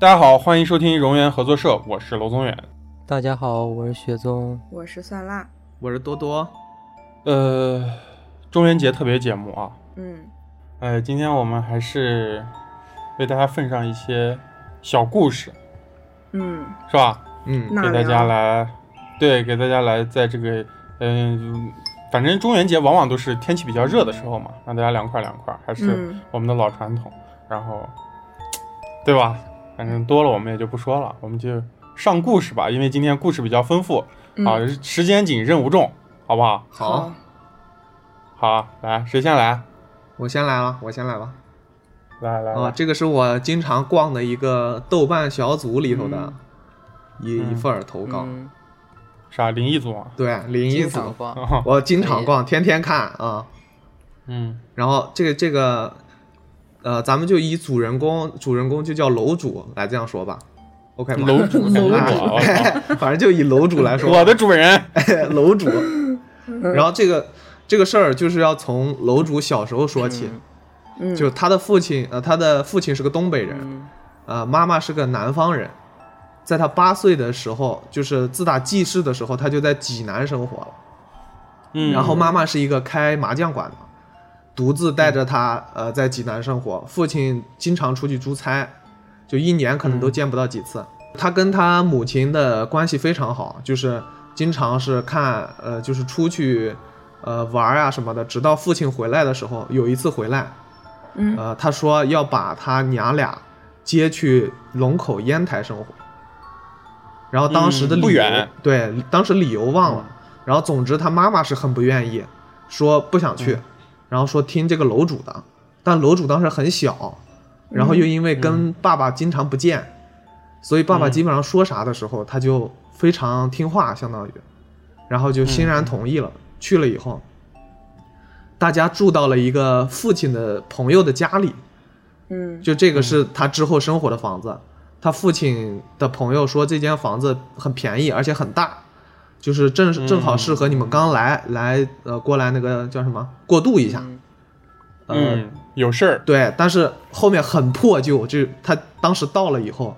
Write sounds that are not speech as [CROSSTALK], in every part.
大家好，欢迎收听荣源合作社，我是娄宗远。大家好，我是雪宗。我是蒜辣，我是多多。呃，中元节特别节目啊，嗯，呃，今天我们还是为大家奉上一些小故事，嗯，是吧？嗯，给大家来，对，给大家来在这个，嗯、反正中元节往往都是天气比较热的时候嘛，让大家凉快凉快，还是嗯我们的老传统。然后，对吧？反正多了我们也就不说了，我们就上故事吧，因为今天故事比较丰富，嗯啊，时间紧，任务重，好不好？好，好啊，来，谁先来？我先来了，我先来了。来来啊，这个是我经常逛的一个豆瓣小组里头的嗯一、嗯一份儿投稿。嗯，啥灵异组啊？对，灵异组我经常逛，天天看啊。嗯然后这个这个，呃，咱们就以主人公主人公就叫楼主来这样说吧，OK 吗？楼主，[LAUGHS] 楼主反正就以楼主来说，我的主人，楼主。然后这个这个事儿就是要从楼主小时候说起，嗯，就他的父亲，呃，他的父亲是个东北人，嗯呃，妈妈是个南方人。在他八岁的时候，就是自打记事的时候，他就在济南生活了。嗯，然后妈妈是一个开麻将馆的，独自带着他，呃，在济南生活。父亲经常出去出差，就一年可能都见不到几次。他跟他母亲的关系非常好，就是经常是看，呃，就是出去，呃，玩啊什么的。直到父亲回来的时候，有一次回来，嗯呃，他说要把他娘俩接去龙口烟台生活。然后当时的嗯理由，不远对，当时理由忘了。然后总之他妈妈是很不愿意，说不想去，然后说听这个楼主的。但楼主当时很小，然后又因为跟爸爸经常不见，所以爸爸基本上说啥的时候，他就非常听话，相当于，然后就欣然同意了。去了以后，大家住到了一个父亲的朋友的家里，嗯就这个是他之后生活的房子。他父亲的朋友说这间房子很便宜，而且很大，就是正正好适合你们刚来来呃过来那个叫什么过渡一下。呃，嗯，有事儿，对，但是后面很破旧，就他当时到了以后，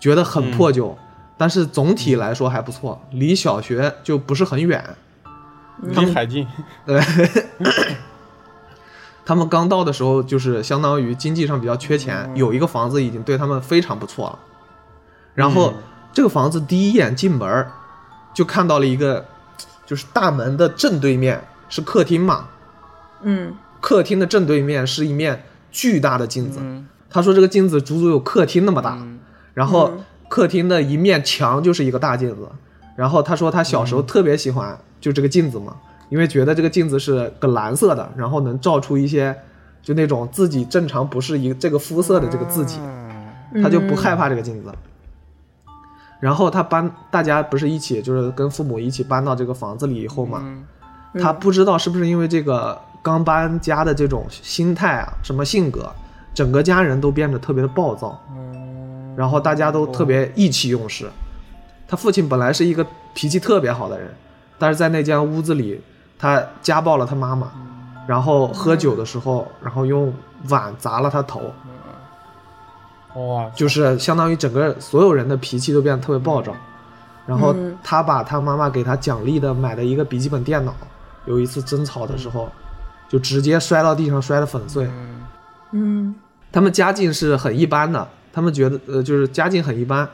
觉得很破旧，但是总体来说还不错，离小学就不是很远。离海近，[LAUGHS] 对。他们刚到的时候，就是相当于经济上比较缺钱，有一个房子已经对他们非常不错了。然后、嗯。这个房子第一眼进门儿就看到了一个，就是大门的正对面是客厅嘛，嗯。客厅的正对面是一面巨大的镜子。嗯。他说这个镜子足足有客厅那么大，嗯。然后嗯客厅的一面墙就是一个大镜子。然后他说他小时候特别喜欢就这个镜子嘛，因为觉得这个镜子是个蓝色的，然后能照出一些就那种自己正常不是一个这个肤色的这个自己，他就不害怕这个镜子。然后他搬，大家不是一起就是跟父母一起搬到这个房子里以后嘛，嗯。他不知道是不是因为这个刚搬家的这种心态啊，什么性格，整个家人都变得特别的暴躁，然后大家都特别意气用事。他父亲本来是一个脾气特别好的人，但是在那间屋子里，他家暴了他妈妈，然后喝酒的时候，然后用碗砸了他头，哇，就是相当于整个所有人的脾气都变得特别暴躁。然后嗯他把他妈妈给他奖励的买的一个笔记本电脑，有一次争吵的时候，就直接摔到地上，摔得粉碎。嗯他们家境是很一般的，他们觉得呃就是家境很一般，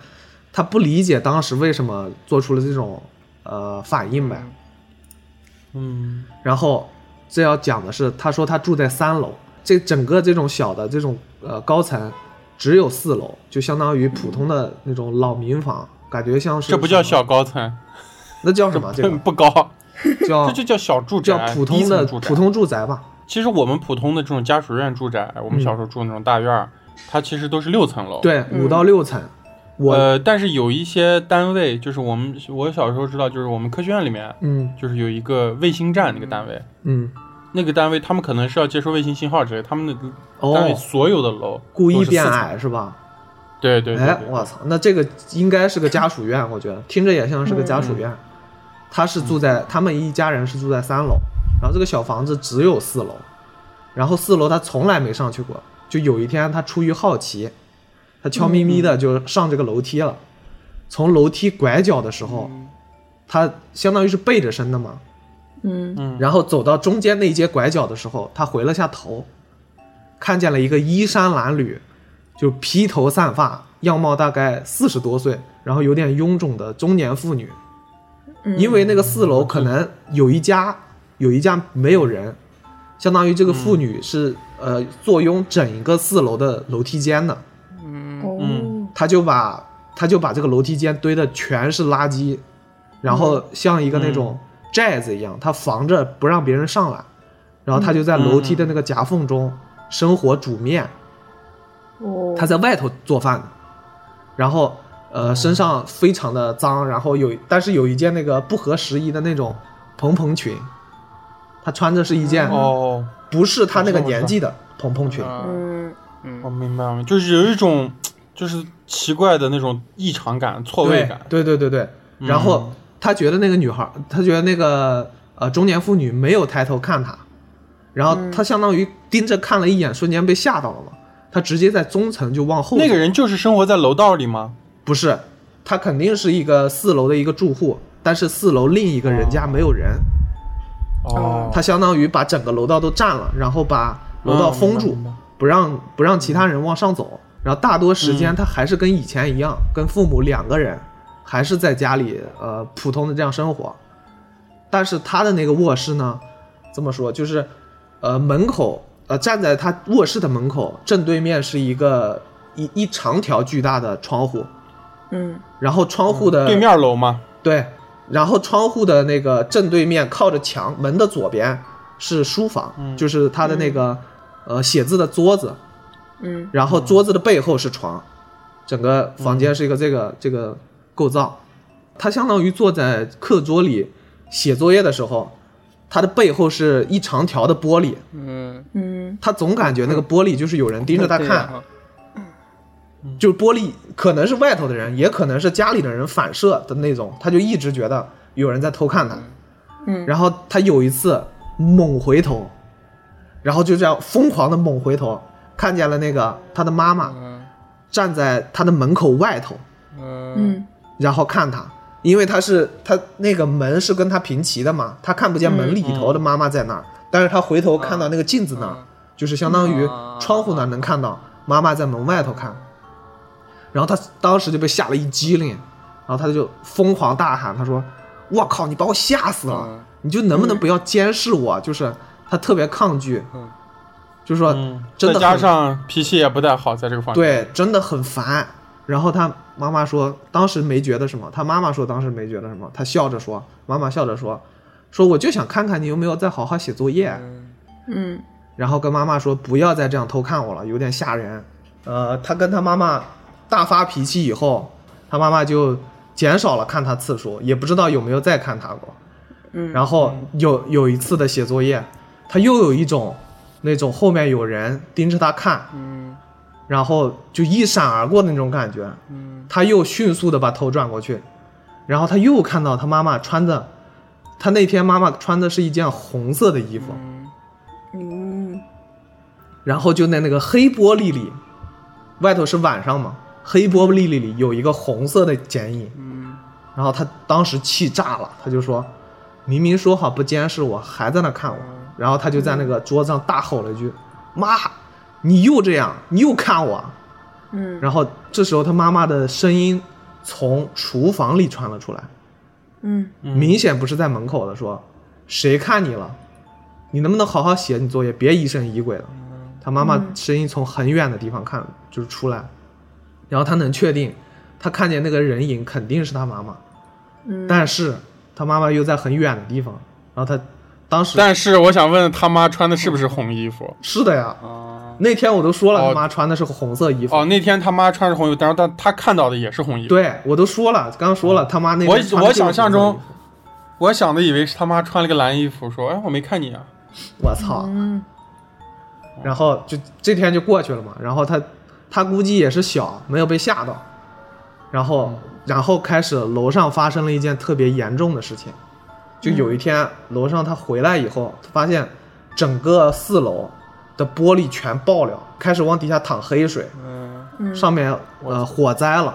他不理解当时为什么做出了这种呃反应呗。嗯然后这要讲的是，他说他住在三楼，这整个这种小的这种呃高层只有四楼，就相当于普通的那种老民房，感觉像是这不叫小，高层，那叫什么？这个不高，叫这就叫小住宅，叫普通的住宅普。通住宅吧。其实我们普通的这种家属院住宅，我们嗯小时候住的那种大院儿，它其实都是六层楼。，对，五到六层。我呃，但是有一些单位，就是我们我小时候知道，就是我们科学院里面，嗯就是有一个卫星站那个单位，嗯那个单位他们可能是要接收卫星信号之类，他们的单位哦，所有的楼故意变。矮是吧？对对对我操，那这个应该是个家属院，我觉得听着也像是个家属院。他是住在他们一家人是住在三楼，然后这个小房子只有四楼，然后四楼他从来没上去过。就有一天他出于好奇，他悄咪咪的就上这个楼梯了。从楼梯拐角的时候，他相当于是背着身的嘛，嗯。嗯，然后走到中间那一节拐角的时候，他回了下头，看见了一个衣衫褴褛，就披头散发，样貌大概四十多岁，然后有点臃肿的中年妇女。嗯，因为那个四楼可能有一家有一家没有人，相当于这个妇女是、呃坐拥整一个四楼的楼梯间的，哦，嗯他就把他就把这个楼梯间堆的全是垃圾，然后像一个那种寨子一样，他防着不让别人上来，然后他就在楼梯的那个夹缝中生火煮面，哦，他在外头做饭的，然后呃身上非常的脏，然后有但是有一件那个不合时宜的那种蓬蓬裙，他穿着是一件哦，不是他那个年纪的蓬蓬裙，嗯。我明白了，就是有一种就是奇怪的那种异常感、错位感。对对对对对，然后他觉得那个女孩，他觉得那个呃中年妇女没有抬头看他，然后他相当于盯着看了一眼，瞬间被吓到了嘛，他直接在中层就往后那个人就是生活在楼道里吗？不是，他肯定是一个四楼的一个住户，但是四楼另一个人家没有人，哦，他相当于把整个楼道都占了，然后把楼道封住，不让不让其他人往上走。然后大多时间嗯。他还是跟以前一样，跟父母两个人，还是在家里呃普通的这样生活。但是他的那个卧室呢，这么说就是，呃门口呃站在他卧室的门口正对面是一个一一长条巨大的窗户，嗯。然后窗户的、对面楼吗？对，然后窗户的那个正对面靠着墙，门的左边是书房，就是他的那个、呃写字的桌子，嗯。然后桌子的背后是床，整个房间是一个这个、这个构造。他相当于坐在课桌里写作业的时候，他的背后是一长条的玻璃，嗯，嗯。他总感觉那个玻璃就是有人盯着他看，就是玻璃可能是外头的人，也可能是家里的人反射的那种，他就一直觉得有人在偷看他。嗯。然后他有一次猛回头，然后就这样疯狂的猛回头，看见了那个他的妈妈嗯。站在他的门口外头，嗯。嗯然后看他，因为他是他那个门是跟他平齐的嘛，他看不见门里头的妈妈在那儿，但是他回头看到那个镜子那儿，就是相当于窗户那儿能看到妈妈在门外头看，然后他当时就被吓了一激灵，然后他就疯狂大喊，他说：“我靠，你把我吓死了！嗯你就能不能不要监视我？”就是他特别抗拒，嗯就是说嗯，再加真的加上脾气也不太好，在这个房间。，对，真的很烦。然后他妈妈说，当时没觉得什么。他妈妈说，当时没觉得什么。他笑着说，妈妈笑着说，说我就想看看你有没有再好好写作业。嗯然后跟妈妈说，不要再这样偷看我了，有点吓人。呃，他跟他妈妈大发脾气以后，他妈妈就减少了看他次数，也不知道有没有再看他过。嗯，然后有有一次的写作业，他又有一种那种后面有人盯着他看，嗯然后就一闪而过的那种感觉。嗯。他又迅速的把头转过去，然后他又看到他妈妈穿的，他那天妈妈穿的是一件红色的衣服，嗯。然后就在那个黑玻璃里，外头是晚上嘛，黑玻璃里有一个红色的剪影，嗯。然后他当时气炸了，他就说，明明说好不监视我，还在那看我，然后他就在那个桌子上大吼了一句，妈，你又这样，你又看我，嗯。然后这时候他妈妈的声音从厨房里传了出来，嗯。明显不是在门口的，说谁看你了？你能不能好好写你作业，别疑神疑鬼的？他妈妈声音从很远的地方看就是出来，然后他能确定，他看见那个人影肯定是他妈妈，嗯，但是他妈妈又在很远的地方，然后他当时但是我想问他妈穿的是不是红衣服？是的呀，啊那天我都说了，哦他妈穿的是红色衣服，哦，那天他妈穿着红衣服，但是他他看到的也是红衣服。对我都说了，刚刚说了，他妈那天我我想象中我想的以为是他妈穿了个蓝衣服，说：“哎，我没看你啊。我操，嗯然后就这天就过去了嘛。然后他他估计也是小，没有被吓到。然后然后开始楼上发生了一件特别严重的事情，就有一天楼上他回来以后，他发现整个四楼的玻璃全爆了，开始往底下淌黑水。嗯嗯上面呃火灾了，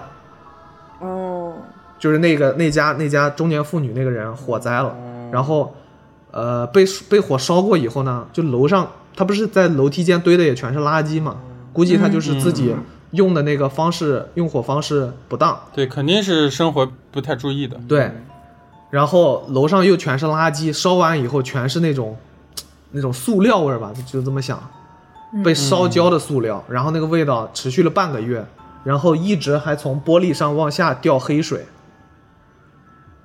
哦，就是那个那家那家中年妇女那个人火灾了，嗯然后呃被被火烧过以后呢，就楼上他不是在楼梯间堆的也全是垃圾嘛，估计他就是自己用的那个方式用火方式不当，对，肯定是生活不太注意的。对，然后楼上又全是垃圾，烧完以后全是那种那种塑料味儿吧，就这么想，被烧焦的塑料，然后那个味道持续了半个月，然后一直还从玻璃上往下掉黑水。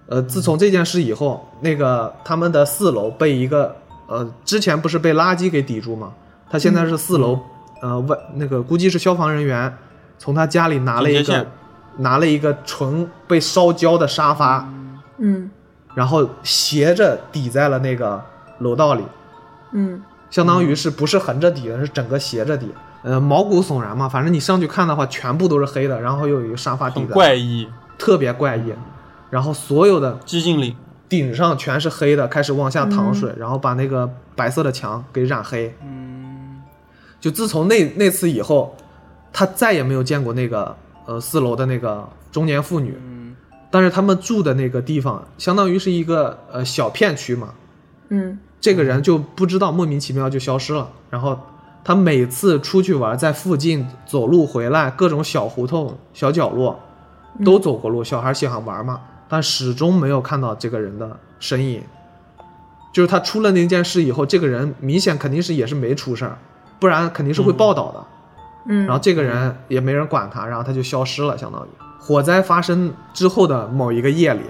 呃，自从这件事以后，那个他们的四楼被一个呃，之前不是被垃圾给抵住吗？他现在是四楼，呃，外那个估计是消防人员从他家里拿了一个拿了一个纯被烧焦的沙发，嗯。然后斜着抵在了那个楼道里，嗯相当于是不是横着底的，是整个斜着底。呃，毛骨悚然嘛，反正你上去看的话，全部都是黑的，然后又有一个沙发底的，怪异，特别怪异。然后所有的寂静岭。顶上全是黑的，开始往下淌水，然后把那个白色的墙给染黑。嗯，就自从那那次以后，他再也没有见过那个呃四楼的那个中年妇女。嗯，但是他们住的那个地方，相当于是一个呃小片区嘛，嗯这个人就不知道莫名其妙就消失了。然后他每次出去玩，在附近走路回来，各种小胡同、小角落都走过路。小孩喜欢玩嘛，但始终没有看到这个人的身影。就是他出了那件事以后，这个人明显肯定是也是没出事儿，不然肯定是会报道的。嗯，然后这个人也没人管他，然后他就消失了，相当于火灾发生之后的某一个夜里，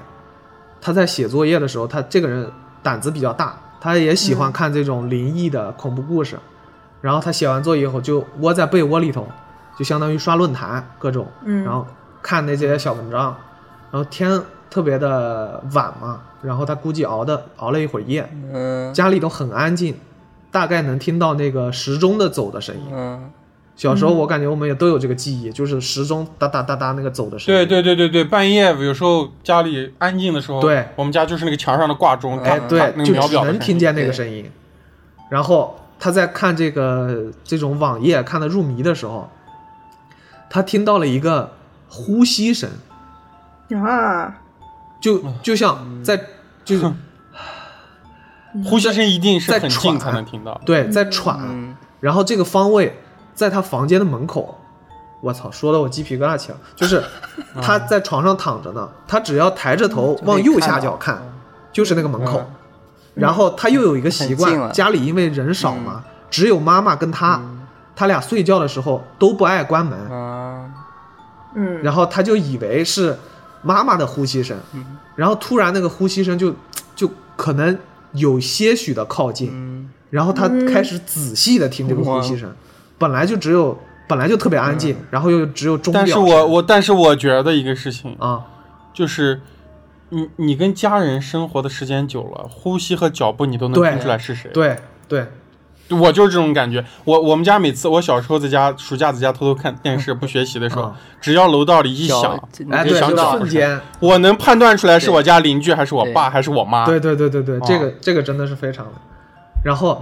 他在写作业的时候，他这个人胆子比较大，他也喜欢看这种灵异的恐怖故事，然后他写完作业以后就窝在被窝里头，就相当于刷论坛各种，嗯。然后看那些小文章，然后天特别的晚嘛，然后他估计熬的熬了一会儿夜，嗯。家里都很安静，大概能听到那个时钟的走的声音。嗯小时候我感觉我们也都有这个记忆，就是时钟哒哒哒哒那个走的声音。对对对对对，半夜有时候家里安静的时候，对我们家就是那个墙上的挂钟，哎，对，那就个秒只能听见那个声音。然后他在看这个这种网页看的入迷的时候，他听到了一个呼吸声，啊，就就像在 [LAUGHS] 就是呼吸声一定是在很近喘才能听到。对在喘，嗯然后这个方位在他房间的门口。我操，说的我鸡皮疙瘩起来。就是 [LAUGHS] 他在床上躺着呢，他只要抬着头往右下角看，就是那个门口。嗯。然后他又有一个习惯，家里因为人少嘛，只有妈妈跟他，他俩睡觉的时候都不爱关门，啊。嗯，然后他就以为是妈妈的呼吸声，然后突然那个呼吸声就就可能有些许的靠近，嗯。然后他开始仔细的听这个呼吸声，本来就只有本来就特别安静，然后又只有钟表，但是我我但是我觉得一个事情啊，就是，你你跟家人生活的时间久了，呼吸和脚步你都能听出来是谁。对对，我就是这种感觉。我我们家每次我小时候在家暑假在家偷偷看电视不学习的时候，啊。只要楼道里一响哎对，就就想到瞬间，我能判断出来是我家邻居还是我爸还是我妈。对对对对对，啊。这个这个真的是非常的。然后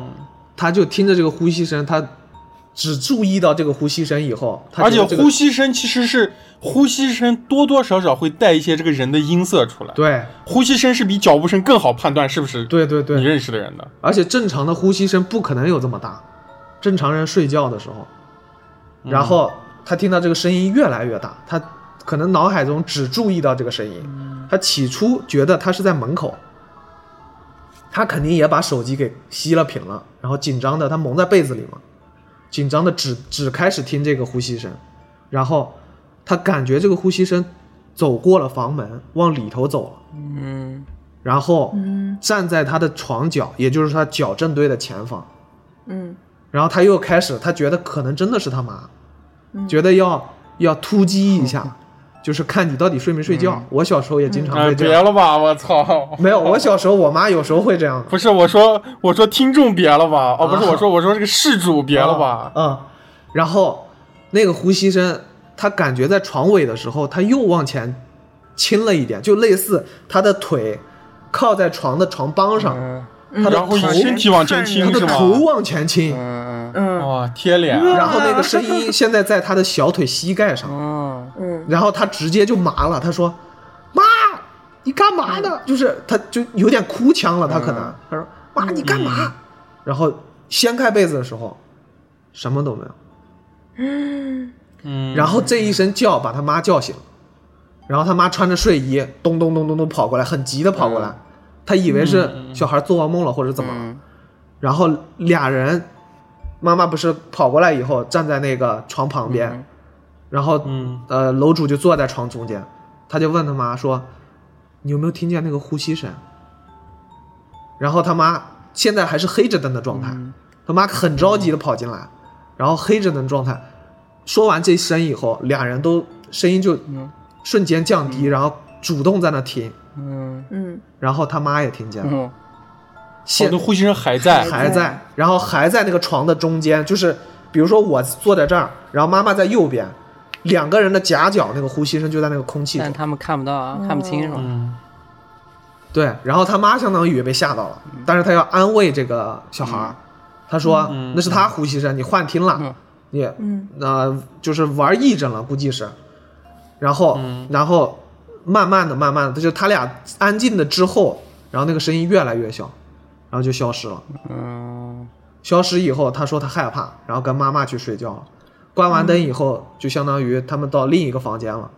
他就听着这个呼吸声，他只注意到这个呼吸声以后，他而且呼吸声其实是呼吸声多多少少会带一些这个人的音色出来。对。呼吸声是比脚步声更好判断是不是对对对，你认识的人的。而且正常的呼吸声不可能有这么大，正常人睡觉的时候，嗯。然后他听到这个声音越来越大，他可能脑海中只注意到这个声音，他起初觉得他是在门口，他肯定也把手机给吸了屏了，然后紧张的他蒙在被子里嘛，紧张的只只开始听这个呼吸声，然后他感觉这个呼吸声走过了房门，往里头走了。嗯然后嗯站在他的床角，也就是他脚正对的前方。嗯然后他又开始，他觉得可能真的是他妈，嗯觉得要要突击一下，就是看你到底睡没睡觉。我小时候也经常哎，会这样，别了吧，我操！[LAUGHS] 没有，我小时候我妈有时候会这样。不是我说，我说听众别了吧？哦，不是啊我说，我说这个事主别了吧？嗯，然后那个呼吸声，他感觉在床尾的时候，他又往前倾了一点，就类似他的腿靠在床的床帮上，嗯嗯。然后头身体往前倾？他的头往前倾，嗯嗯。哇，贴脸，然后那个声音现在在他的小腿膝盖上，嗯。嗯。然后他直接就麻了，他说：“妈，你干嘛呢？”就是他就有点哭腔了，他可能他说：“妈，你干嘛？”然后掀开被子的时候，什么都没有。嗯，然后这一声叫把他妈叫醒，然后他妈穿着睡衣咚咚咚咚咚跑过来，很急的跑过来，他以为是小孩做噩梦了或者怎么了，嗯。然后俩人，妈妈不是跑过来以后站在那个床旁边，然后嗯。呃楼主就坐在床中间，他就问他妈说：“你有没有听见那个呼吸声？”然后他妈现在还是黑着灯的状态，他妈很着急的跑进来，然后黑着灯状态，说完这声以后，俩人都声音就瞬间降低，然后主动在那听，嗯。嗯。然后他妈也听见了，嗯。现我的呼吸声还在，还在，然后还在那个床的中间，就是比如说我坐在这儿，然后妈妈在右边，两个人的夹角那个呼吸声就在那个空气中，但他们看不到啊，看不清是吧？嗯。对，然后他妈相当于也被吓到了，但是他要安慰这个小孩儿，他说、嗯那是他呼吸声，你幻听了，嗯。你嗯。呃就是玩癔症了，估计是，然后、嗯。然后慢慢的慢慢的，就是他俩安静的之后，然后那个声音越来越小，然后就消失了。嗯消失以后，他说他害怕，然后跟妈妈去睡觉了。关完灯以后，就相当于他们到另一个房间了，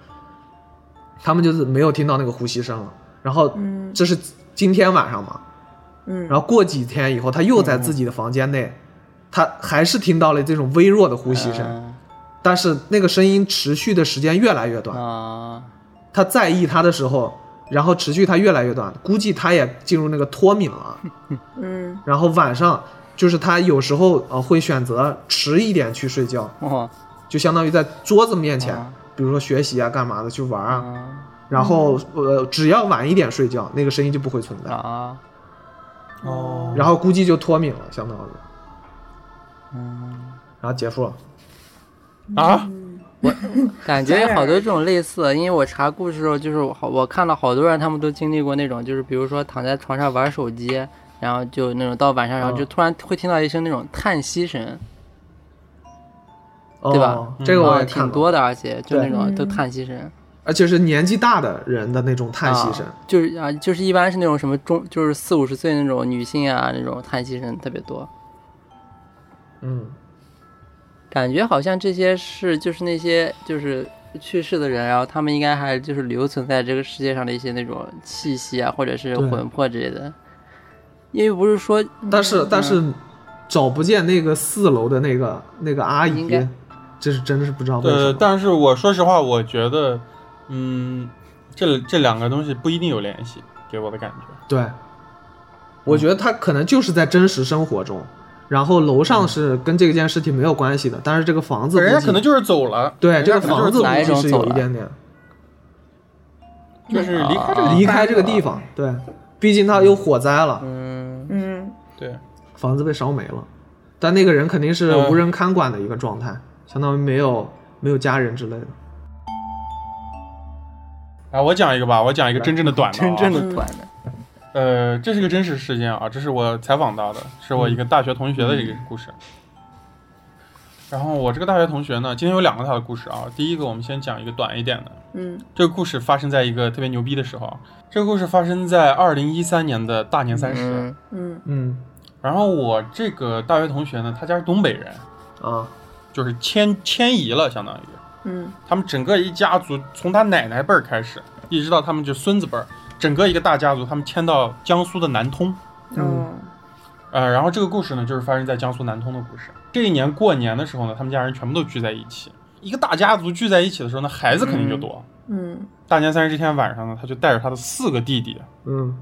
他们就是没有听到那个呼吸声了。然后嗯这是今天晚上嘛，嗯，然后过几天以后，他又在自己的房间内，他还是听到了这种微弱的呼吸声，嗯但是那个声音持续的时间越来越短。啊他在意他的时候，然后持续他越来越短，估计他也进入那个脱敏了。[LAUGHS] 嗯。然后晚上就是他有时候呃会选择迟一点去睡觉，哇就相当于在桌子面前，啊比如说学习啊、干嘛的去玩啊，啊然后呃只要晚一点睡觉，那个声音就不会存在，啊。哦，然后估计就脱敏了，相当于，嗯，然后结束了。啊，[LAUGHS] 感觉有好多这种类似，因为我查故事的时候，就是我好我看到好多人他们都经历过那种，就是比如说躺在床上玩手机，然后就那种到晚上，然后就嗯突然会听到一声那种叹息声，哦、对吧？这个我挺多的，而且就那种都嗯叹息声。而且是年纪大的人的那种叹息声。啊，就是啊，就是一般是那种什么中，就是四五十岁那种女性啊，那种叹息声特别多。嗯，感觉好像这些是就是那些就是去世的人，然后他们应该还就是留存在这个世界上的一些那种气息啊，或者是魂魄之类的。因为不是说但是但是找不见那个四楼的那个那个阿姨，这是真的是不知道为什呃，但是我说实话，我觉得，嗯，这这两个东西不一定有联系，给我的感觉。对，我觉得他可能就是在真实生活中，然后楼上是跟这件事情没有关系的，但是这个房子人家估计可能就是走了，对这个房子就是走一种估计是有一点点。就是离开这个离开这个地方，对，毕竟他有火灾了，嗯。嗯。对，房子被烧没了，但那个人肯定是嗯。无人看管的一个状态，相当于没有没有家人之类的。啊，我讲一个吧，我讲一个真正的短的、啊，真正的短的，呃，这是个真实事件啊，这是我采访到的，是我一个大学同学的一个故事。然后我这个大学同学呢，今天有两个他的故事啊。第一个，我们先讲一个短一点的。嗯这个故事发生在一个特别牛逼的时候，这个故事发生在二零一三年的大年三十。嗯嗯嗯然后我这个大学同学呢，他家是东北人，啊，就是迁迁移了，相当于嗯他们整个一家族从他奶奶辈儿开始，一直到他们就孙子辈儿，整个一个大家族，他们迁到江苏的南通。嗯呃，然后这个故事呢，就是发生在江苏南通的故事。这一年过年的时候呢，他们家人全部都聚在一起。一个大家族聚在一起的时候呢，孩子肯定就多。嗯大年三十这天晚上呢，他就带着他的四个弟弟嗯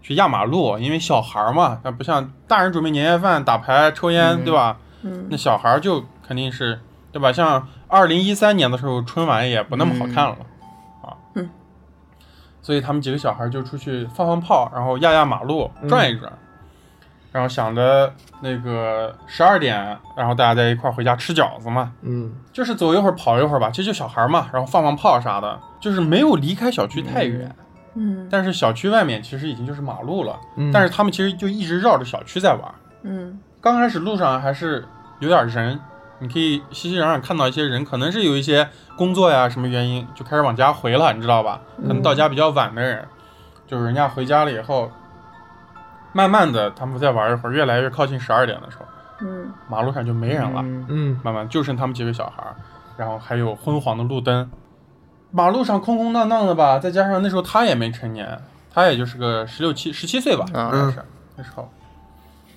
去压马路，因为小孩儿嘛，他不像大人准备年夜饭、打牌、抽烟，嗯对吧？嗯那小孩儿就肯定是，对吧？像二零一三年的时候，春晚也不那么好看了、啊。嗯。所以他们几个小孩就出去放放炮，然后压压马路，嗯转一转，然后想着那个十二点，然后大家在一块儿回家吃饺子嘛，嗯。就是走一会儿跑一会儿吧，其实就小孩嘛，然后放放炮啥的，就是没有离开小区太远。嗯。但是小区外面其实已经就是马路了，嗯。但是他们其实就一直绕着小区在玩。嗯。刚开始路上还是有点人，你可以熙熙攘攘看到一些人，可能是有一些工作呀什么原因就开始往家回了，你知道吧？可能到家比较晚的人，就是人家回家了以后，慢慢的他们再玩一会儿，越来越靠近十二点的时候，嗯。马路上就没人了，嗯。嗯。慢慢就剩他们几个小孩儿，然后还有昏黄的路灯，马路上空空荡荡的吧，再加上那时候他也没成年，他也就是个十六七十七岁吧，啊。好像是那时候。嗯，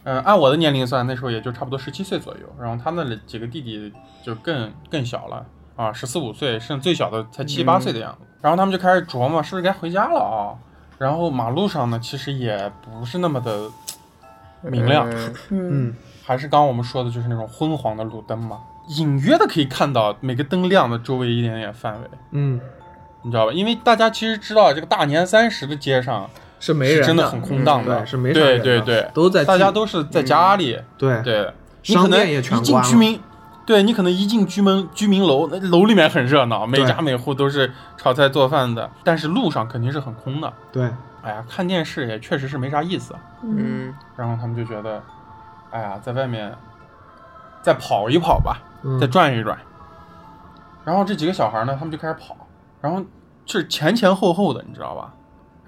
按我的年龄算，那时候也就差不多十七岁左右。然后他那几个弟弟就更更小了啊，十四五岁，剩最小的才七八岁的样子。然后他们就开始琢磨，是不是该回家了啊？然后马路上呢，其实也不是那么的明亮，嗯嗯嗯还是刚刚我们说的，就是那种昏黄的路灯嘛，隐约的可以看到每个灯亮的周围一点点范围，嗯，你知道吧？因为大家其实知道，这个大年三十的街上是没人是真的很空荡的，对，是没啥对人的对对，都在大家都是在家里，对对，你可能商店也全一进居民，对你可能一进居民居民楼，那楼里面很热闹，每家每户都是炒菜做饭的，但是路上肯定是很空的。对，哎呀，看电视也确实是没啥意思。嗯嗯然后他们就觉得，哎呀，在外面再跑一跑吧，嗯再转一转。然后这几个小孩呢，他们就开始跑，然后是前前后后的，你知道吧？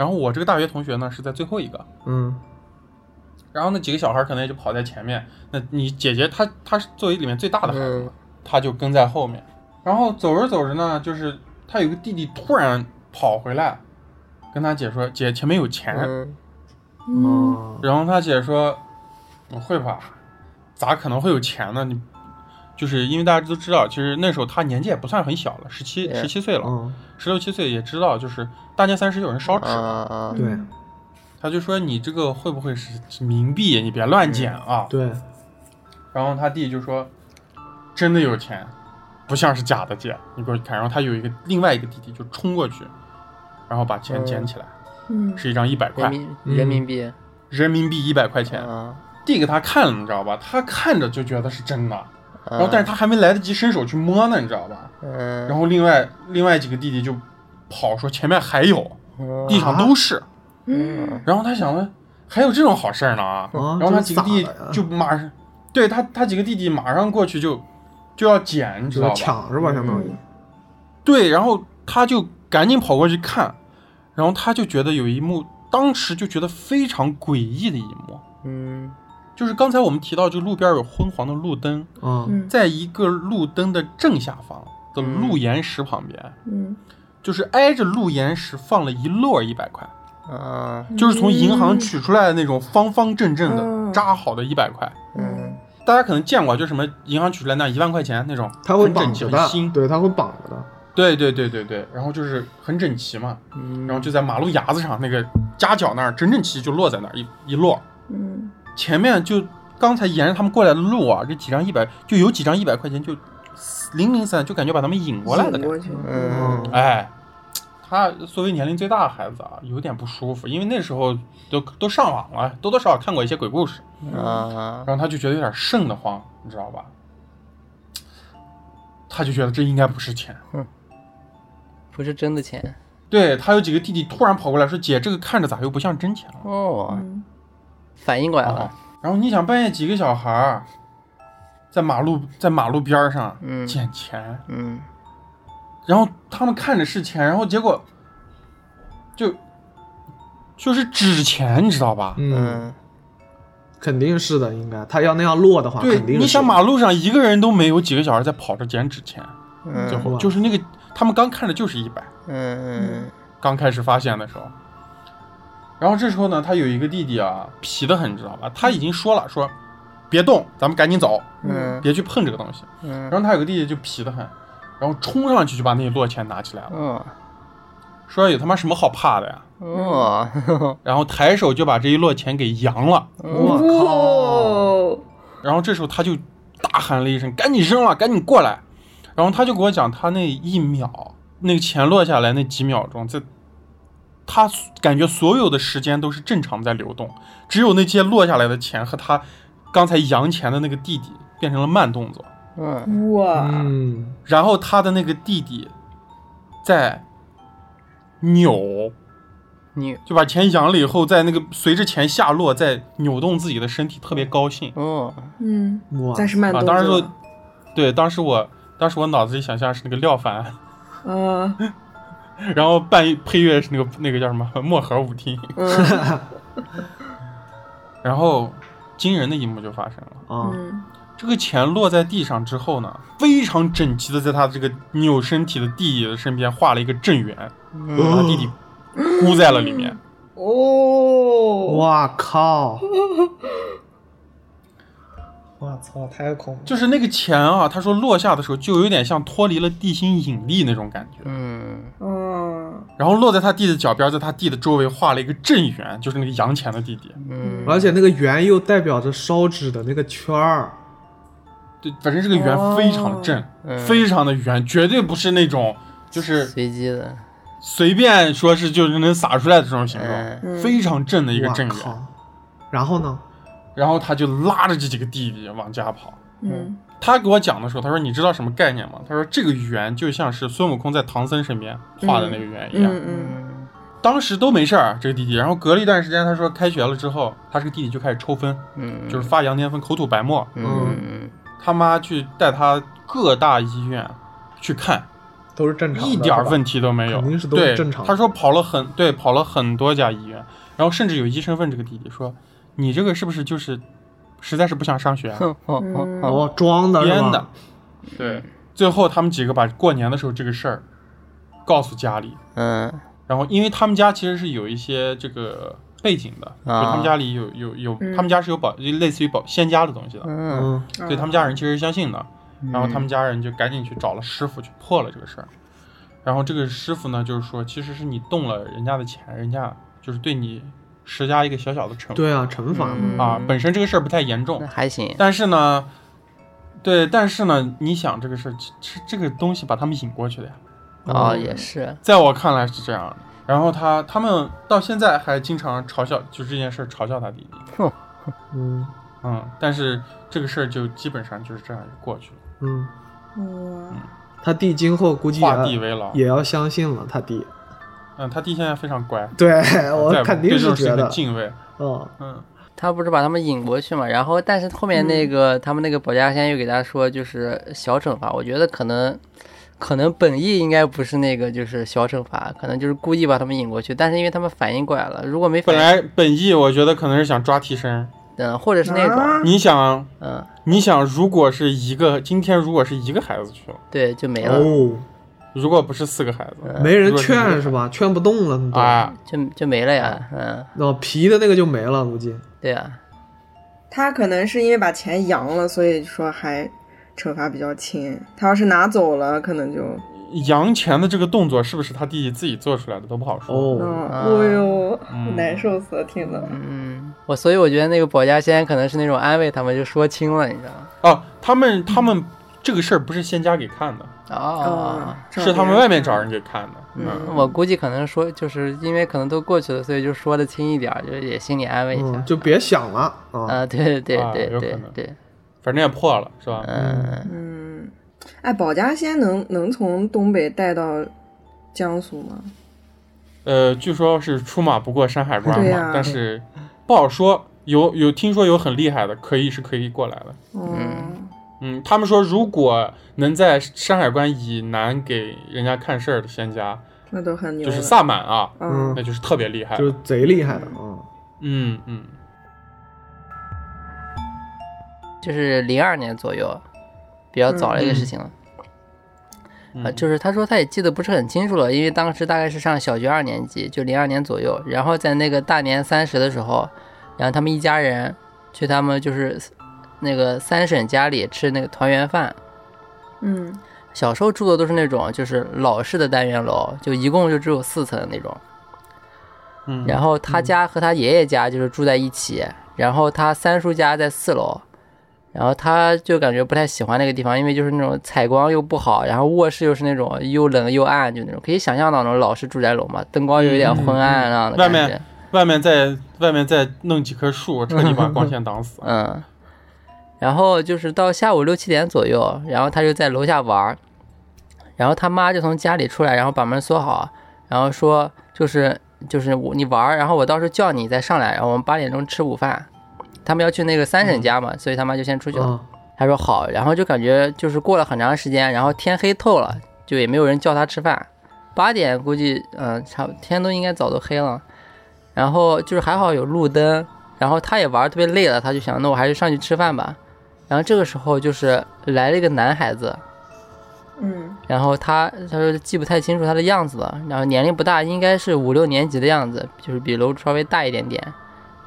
然后我这个大学同学呢是在最后一个，嗯然后那几个小孩可能也就跑在前面。那你姐姐她她是作为里面最大的孩子她就跟在后面。然后走着走着呢，就是他有个弟弟突然跑回来，跟他姐说：“姐，前面有钱。嗯然后他姐说：“我会吧，咋可能会有钱呢？你就是因为大家都知道，其实那时候他年纪也不算很小了，十七对十七岁了，嗯十六七岁也知道，就是大年三十有人烧纸，对他就说你这个会不会是冥币？你别乱捡啊。对，然后他弟就说：“真的有钱，不像是假的姐，你过去看。”然后他有一个另外一个弟弟就冲过去，然后把钱嗯捡起来，嗯是一张一百块人民嗯人民币人民币一百块钱，啊，递给他看了，你知道吧？他看着就觉得是真的，然然后但是他还没来得及伸手去摸呢，你知道吧？嗯，然后另外另外几个弟弟就跑说前面还有，嗯地上都是。嗯然后他想了，还有这种好事呢啊！啊然后他几个弟就马上，对他他几个弟弟马上过去就就要捡，你知道吧？抢是吧？相当于嗯对，然后他就赶紧跑过去看，然后他就觉得有一幕，当时就觉得非常诡异的一幕，嗯就是刚才我们提到，就路边有昏黄的路灯，嗯嗯在一个路灯的正下方的路岩石旁边，嗯就是挨着路岩石放了一摞一百块，啊就是从银行取出来的那种方方正正的嗯扎好的一百块。嗯大家可能见过，就什么银行取出来那一万块钱那种，它会整齐、绑着的很新，。对，它会绑着的。对对对对对，然后就是很整齐嘛，嗯，然后就在马路牙子上那个夹角那儿，整整齐齐就落在那儿一一摞。嗯前面就刚才沿着他们过来的路啊，这几张一百就有几张一百块钱就零零散，就感觉把他们引过来的感觉。嗯。哎，他作为年龄最大的孩子啊，有点不舒服，因为那时候都都上网了，多多少少看过一些鬼故事，啊。然后他就觉得有点瘆得慌，你知道吧？他就觉得这应该不是钱。不是真的钱。对他有几个弟弟突然跑过来说：“姐，这个看着咋又不像真钱了？哦，嗯反应过来啊了，？”然后你想，半夜几个小孩儿在马路在马路边上嗯捡钱，嗯然后他们看着是钱，然后结果就就是纸钱，你知道吧？嗯，嗯肯定是的，应该他要那样落的话，对肯，定是。你想马路上一个人都没有，几个小孩在跑着捡纸钱，最嗯后哇就是那个他们刚看着就是一百，嗯刚开始发现的时候。然后这时候呢，他有一个弟弟啊，皮的很，你知道吧？他已经说了，说别动，咱们赶紧走，嗯别去碰这个东西。嗯然后他有个弟弟就皮的很，然后冲上去就把那一摞钱拿起来了，嗯说有他妈什么好怕的呀？哦 [LAUGHS] 然后抬手就把这一摞钱给扬了。我靠，哦然后这时候他就大喊了一声：“赶紧扔了，赶紧过来！”然后他就给我讲，他那一秒，那个钱落下来那几秒钟，在他感觉所有的时间都是正常在流动，只有那些落下来的钱和他刚才扬钱的那个弟弟变成了慢动作，嗯哇。嗯，然后他的那个弟弟在扭，你就把钱扬了以后，在那个随着钱下落，在扭动自己的身体，特别高兴。哦，嗯，哇，暂时慢动啊。当时作，对，当时我当时我脑子里想象是那个廖凡，啊，然后伴配乐是那个那个叫什么漠河舞厅，嗯 [LAUGHS] 然后惊人的一幕就发生了。啊，嗯这个钱落在地上之后呢，非常整齐的在他这个扭身体的弟弟的身边画了一个正圆，嗯把他弟弟箍在了里面。哦，哇靠！[LAUGHS] 我操，太恐怖！就是那个钱啊，他说落下的时候就有点像脱离了地心引力那种感觉，嗯。嗯。然后落在他弟的脚边，在他弟的周围画了一个正圆，就是那个洋钱的弟弟。嗯，而且那个圆又代表着烧纸的那个圈儿，对，反正这个圆非常的正，嗯。非常的圆，绝对不是那种就是随机的，随便说是就是能撒出来的这种形状，非常正的一个正圆。然后呢？然后他就拉着这几个弟弟往家跑。嗯他给我讲的时候，他说：“你知道什么概念吗？”他说：“这个圆就像是孙悟空在唐僧身边画的那个圆一样。嗯嗯嗯当时都没事儿，这个弟弟。然后隔了一段时间，他说开学了之后，他这个弟弟就开始抽风，嗯，就是发羊癫疯、口吐白沫。嗯他妈去带他各大医院去看，都是正常的，一点问题都没有，肯定是都是对正常的他说跑了很对，跑了很多家医院，然后甚至有医生问这个弟弟说：“你这个是不是就是实在是不想上学啊？”哼哼哼哼哦，装的编的，对。最后他们几个把过年的时候这个事儿告诉家里，嗯。然后因为他们家其实是有一些这个背景的，就啊他们家里有有有，嗯。他们家是有保就类似于保仙家的东西的，嗯。嗯，所以他们家人其实是相信的。然后他嗯们家人就赶紧去找了师傅去破了这个事儿。然后这个师傅呢，就是说其实是你动了人家的钱，人家就是对你施加一个小小的惩罚对啊，惩罚啊。本身这个事儿不太严重那，还行，但是呢，对，但是呢，你想这个事儿，是这个东西把他们引过去的呀。哦嗯也是，在我看来是这样的。然后他他们到现在还经常嘲笑，就这件事儿嘲笑他弟弟。嗯嗯，但是这个事儿就基本上就是这样就过去了，嗯，哇，他弟今后估计也画要地为牢。也要相信了，他弟。嗯，他弟现在非常乖，对 [LAUGHS] 我在肯定对这种事情是觉得，敬畏。嗯，嗯，他不是把他们引过去嘛，然后但是后面那个、他们那个保家仙又给他说就是小惩罚，我觉得可能可能本意应该不是那个就是小惩罚，可能就是故意把他们引过去，但是因为他们反应过来了，如果没反应，本来本意我觉得可能是想抓替身。嗯，或者是那种，啊你想，嗯，你想，如果是一个今天如果是一个孩子去了，对，就没了，哦，如果不是四个孩子，没人劝是吧？劝不动了，啊，就就没了呀，嗯，哦，皮的那个就没了，估计。对啊，他可能是因为把钱扬了，所以说还惩罚比较轻。他要是拿走了，可能就扬钱的这个动作是不是他弟弟自己做出来的都不好说。哦，哎呦，嗯难受死了，听着。嗯，我所以我觉得那个保家仙可能是那种安慰他们，就说轻了，你知道吗？哦，他们他们这个事儿不是仙家给看的，哦，是他们外面找人给看的。嗯，嗯，我估计可能说，就是因为可能都过去了，所以就说的轻一点儿，就是也心里安慰一下。嗯，就别想了啊。啊，对对啊对对有可能对，反正也破了，是吧？嗯，嗯，哎，保家仙能能从东北带到江苏吗？呃，据说是出马不过山海关嘛，但是不好说。有有听说有很厉害的，可以是可以过来的。哦，嗯，他们说如果能在山海关以南给人家看事儿的仙家，那都很牛。就是萨满啊，嗯那就是特别厉害。就是贼厉害的啊。嗯嗯，就是零二年左右，比较早的一个事情了。嗯啊，就是他说他也记得不是很清楚了，因为当时大概是上小学二年级，就零二年左右。然后在那个大年三十的时候，然后他们一家人去他们就是那个三婶家里吃那个团圆饭。嗯小时候住的都是那种就是老式的单元楼，就一共就只有四层的那种。嗯，然后他家和他爷爷家就是住在一起，然后他三叔家在四楼，然后他就感觉不太喜欢那个地方，因为就是那种采光又不好，然后卧室又是那种又冷又暗，就那种可以想象到那种老式住宅楼嘛，灯光又有点昏暗那样的外感觉。面外面再外面再弄几棵树，彻底把光线挡死。嗯，然后就是到下午六七点左右，然后他就在楼下玩儿，然后他妈就从家里出来，然后把门锁好，然后说就是就是我你玩儿，然后我到时候叫你再上来，然后我们八点钟吃午饭。他们要去那个三婶家嘛，所以他妈就先出去了。啊，他说好，然后就感觉就是过了很长时间，然后天黑透了，就也没有人叫他吃饭。八点估计，嗯、差不天都应该早都黑了。然后就是还好有路灯，然后他也玩儿特别累了，他就想那我还是上去吃饭吧。然后这个时候就是来了一个男孩子，嗯然后他他说记不太清楚他的样子了，然后年龄不大，应该是五六年级的样子，就是比楼稍微大一点点。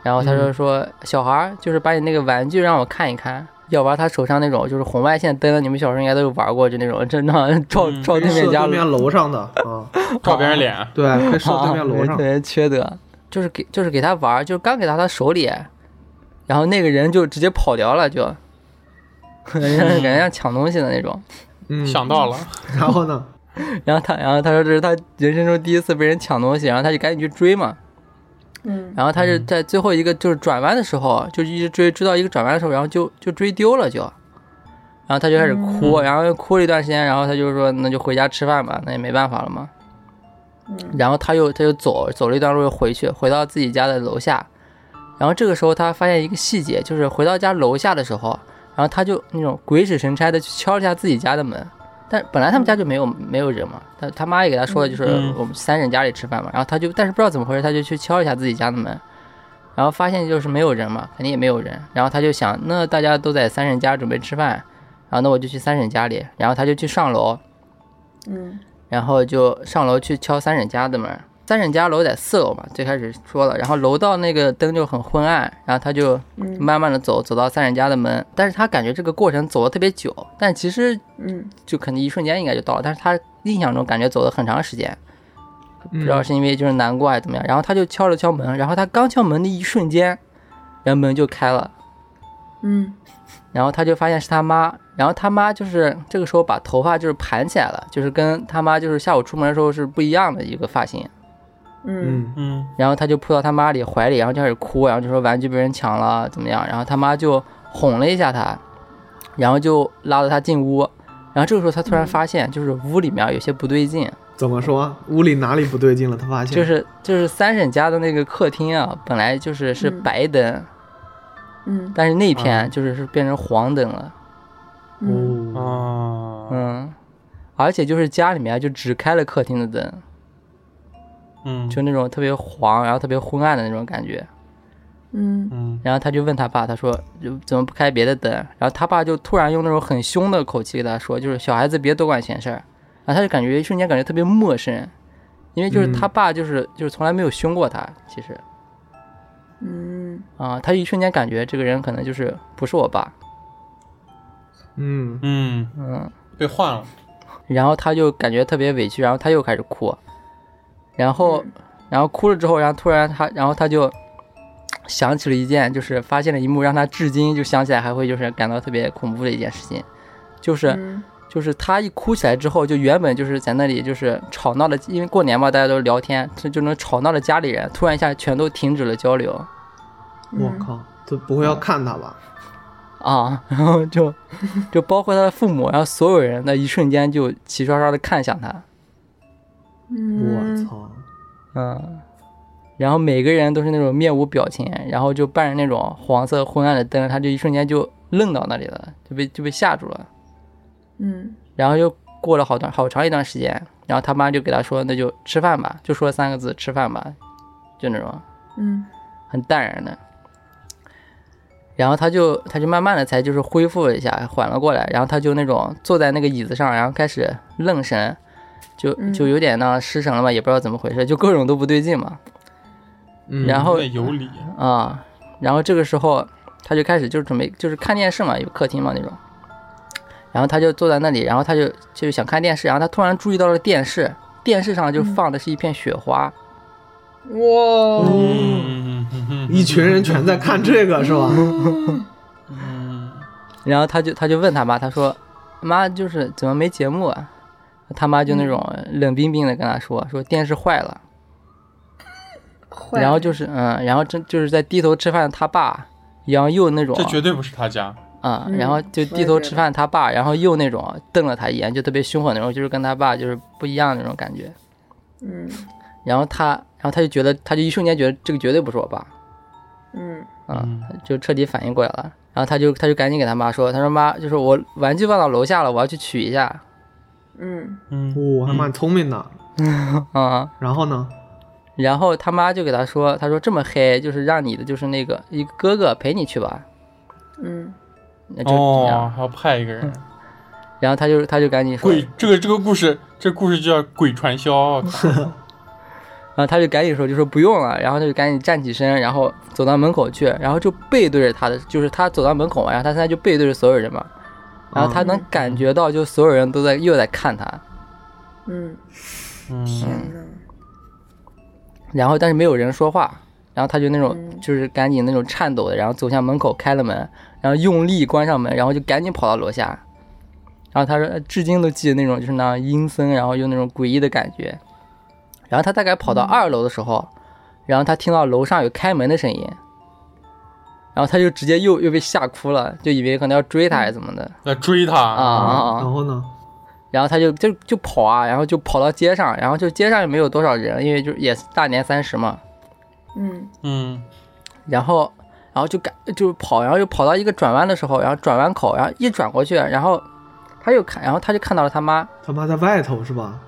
然后他说说、小孩儿就是把你那个玩具让我看一看，要玩他手上那种就是红外线灯，你们小时候应该都有玩过，就那种真的照嗯照对面家射对面楼上的 [LAUGHS] 啊，[LAUGHS] 照别人脸，[LAUGHS] 对，可以射对面楼上特。别缺德，就是给就是给他玩，就是刚给到他手里，然后那个人就直接跑掉了，就感觉感觉像抢东西的那种。嗯，想到了，[LAUGHS] 然后呢？然后他，然后他说这是他人生中第一次被人抢东西，然后他就赶紧去追嘛。嗯。然后他是在最后一个就是转弯的时候，就一直追追到一个转弯的时候，然后就就追丢了就，然后他就开始哭，然后又哭了一段时间，然后他就说那就回家吃饭吧，那也没办法了嘛。然后他又他又走走了一段路又回去，回到自己家的楼下，然后这个时候他发现一个细节，就是回到家楼下的时候，然后他就那种鬼使神差的去敲了一下自己家的门，但本来他们家就没有没有人嘛，他他妈也给他说的就是嗯我们三婶家里吃饭嘛，然后他就但是不知道怎么回事，他就去敲一下自己家的门，然后发现就是没有人嘛，肯定也没有人，然后他就想那大家都在三婶家准备吃饭，然后那我就去三婶家里，然后他就去上楼，嗯。然后就上楼去敲三婶家的门。三婶家楼在四楼嘛，最开始说了，然后楼道那个灯就很昏暗，然后他就嗯慢慢的走，走到三婶家的门，但是他感觉这个过程走了特别久，但其实嗯。就可能一瞬间应该就到了，但是他印象中感觉走了很长时间，不不知道是因为就是难过还是怎么样，然后他就敲了敲门，然后他刚敲门的一瞬间，然后门就开了，嗯。然后他就发现是他妈，然后他妈就是这个时候把头发就是盘起来了，就是跟他妈就是下午出门的时候是不一样的一个发型。嗯。嗯。嗯。然后他就扑到他妈里怀里，然后就开始哭，然后就说玩具被人抢了怎么样，然后他妈就哄了一下他，然后就拉着他进屋，然后这个时候他突然发现就是屋里面有些不对劲，怎么说？屋里哪里不对劲了？他发现？就是就是三婶家的那个客厅啊，本来就是是嗯白灯，嗯。但是那啊片就是是变成黄灯了，嗯。哦，啊，嗯，而且就是家里面就只开了客厅的灯，嗯，就那种特别黄，然后特别昏暗的那种感觉。嗯。嗯。然后他就问他爸，他说就怎么不开别的？灯？然后他爸就突然用那种很凶的口气跟他说，就是小孩子别多管闲事儿。然后他就感觉一瞬间感觉特别陌生，因为就是嗯他爸就是就是从来没有凶过他，其实。嗯。啊，他一瞬间感觉这个人可能就是不是我爸，嗯。嗯，嗯，被换了，然后他就感觉特别委屈，然后他又开始哭，然后然后哭了之后，然后突然他然后他就 [TSK] 想起了一件就是发现了一幕让他至今就想起来还会就是感到特别恐怖的一件事情，就是。嗯。就是他一哭起来之后，就原本就是在那里就是吵闹的，因为过年嘛，大家都聊天，就就能吵闹的家里人，突然一下全都停止了交流。我靠，这不会要看他吧？啊，然后就就包括他的父母，然后所有人的一瞬间就齐刷刷的看向他，我嗯操！嗯，然后每个人都是那种面无表情，然后就伴着那种黄色昏暗的灯，他就一瞬间就愣到那里了，就被就被吓住了。嗯然后又过了好段好长一段时间，然后他妈就给他说，那就吃饭吧，就说三个字，吃饭吧，就那种嗯很淡然的。然后他就他就慢慢的才就是恢复了一下，缓了过来，然后他就那种坐在那个椅子上，然后开始愣神，就嗯。就有点那失神了嘛，也不知道怎么回事，就各种都不对劲嘛。嗯。然后有理，啊，然后这个时候他就开始就是准备就是看电视嘛，有客厅嘛那种，然后他就坐在那里，然后他就就想看电视，然后他突然注意到了电视，电视上就放的是一片雪花，哇。嗯嗯嗯。一群人全在看这个是吧？嗯。然后他就他就问他妈，他说妈就是怎么没节目啊？他妈就那种冷冰冰的跟他说说电视坏了，坏然后就是嗯，然后真就是在低头吃饭，他爸然后又那种这绝对不是他家，啊、嗯然后就低头吃饭，他爸，然后又那种瞪了他一眼，就特别凶狠那种，就是跟他爸就是不一样的那种感觉。嗯然后他，然后他就觉得，他就一瞬间觉得这个绝对不是我爸，嗯啊、嗯就彻底反应过来了。然后他就他就赶紧给他妈说，他说妈，就是我玩具放到楼下了，我要去取一下。嗯嗯，哦，还蛮聪明的。[LAUGHS] 啊、然后呢？然后他妈就给他说，他说这么黑，就是让你的就是那个一个哥哥陪你去吧。嗯那就这样。哦，还要派一个人。[LAUGHS] 然后他就他就赶紧说，鬼，这个这个故事，这故事就叫鬼传销。[LAUGHS] 然后他就赶紧说，就说不用了，然后他就赶紧站起身，然后走到门口去，然后就背对着他的，就是他走到门口嘛，然后他现在就背对着所有人嘛，然后他能感觉到，就所有人都在又在看他，嗯，嗯，天哪，然后但是没有人说话，然后他就那种嗯。就是赶紧那种颤抖的，然后走向门口开了门，然后用力关上门，然后就赶紧跑到楼下，然后他说呃至今都记得那种就是那样阴森，然后又那种诡异的感觉，然后他大概跑到二楼的时候，然后他听到楼上有开门的声音。然后他就直接又又被吓哭了，就以为可能要追他还是怎么的要追他啊啊啊！然后呢？然后他就就就跑啊，然后就跑到街上，然后就街上也没有多少人，因为就也是大年三十嘛。嗯嗯然后然后就赶就跑，然后又跑到一个转弯的时候，然后转弯口，然后一转过去，然后他又看，然后他就看到了他妈，他妈在外头是吧？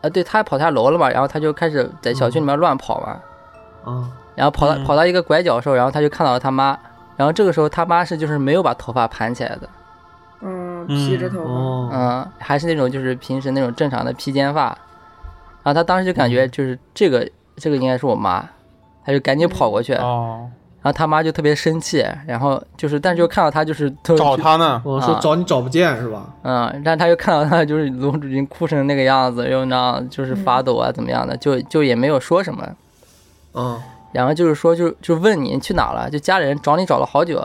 呃，对他跑下楼了嘛，然后他就开始在小区里面乱跑嘛，啊，然后跑到嗯。跑到一个拐角的时候，然后他就看到了他妈，然后这个时候他妈是就是没有把头发盘起来的，嗯，披着头嗯，还是那种就是平时那种正常的披肩发，然后他当时就感觉就是这个这个应该是我妈，他就赶紧跑过去，然哦，后他妈就特别生气，然后就是但是就看到他就是特找，他呢。我说啊。找你找不见是吧？嗯，但他又看到他就是龙主君哭成那个样子，又那样就是发抖啊怎么样的，就就也没有说什么，嗯，然后就是说就就问你去哪了，就家里人找你找了好久，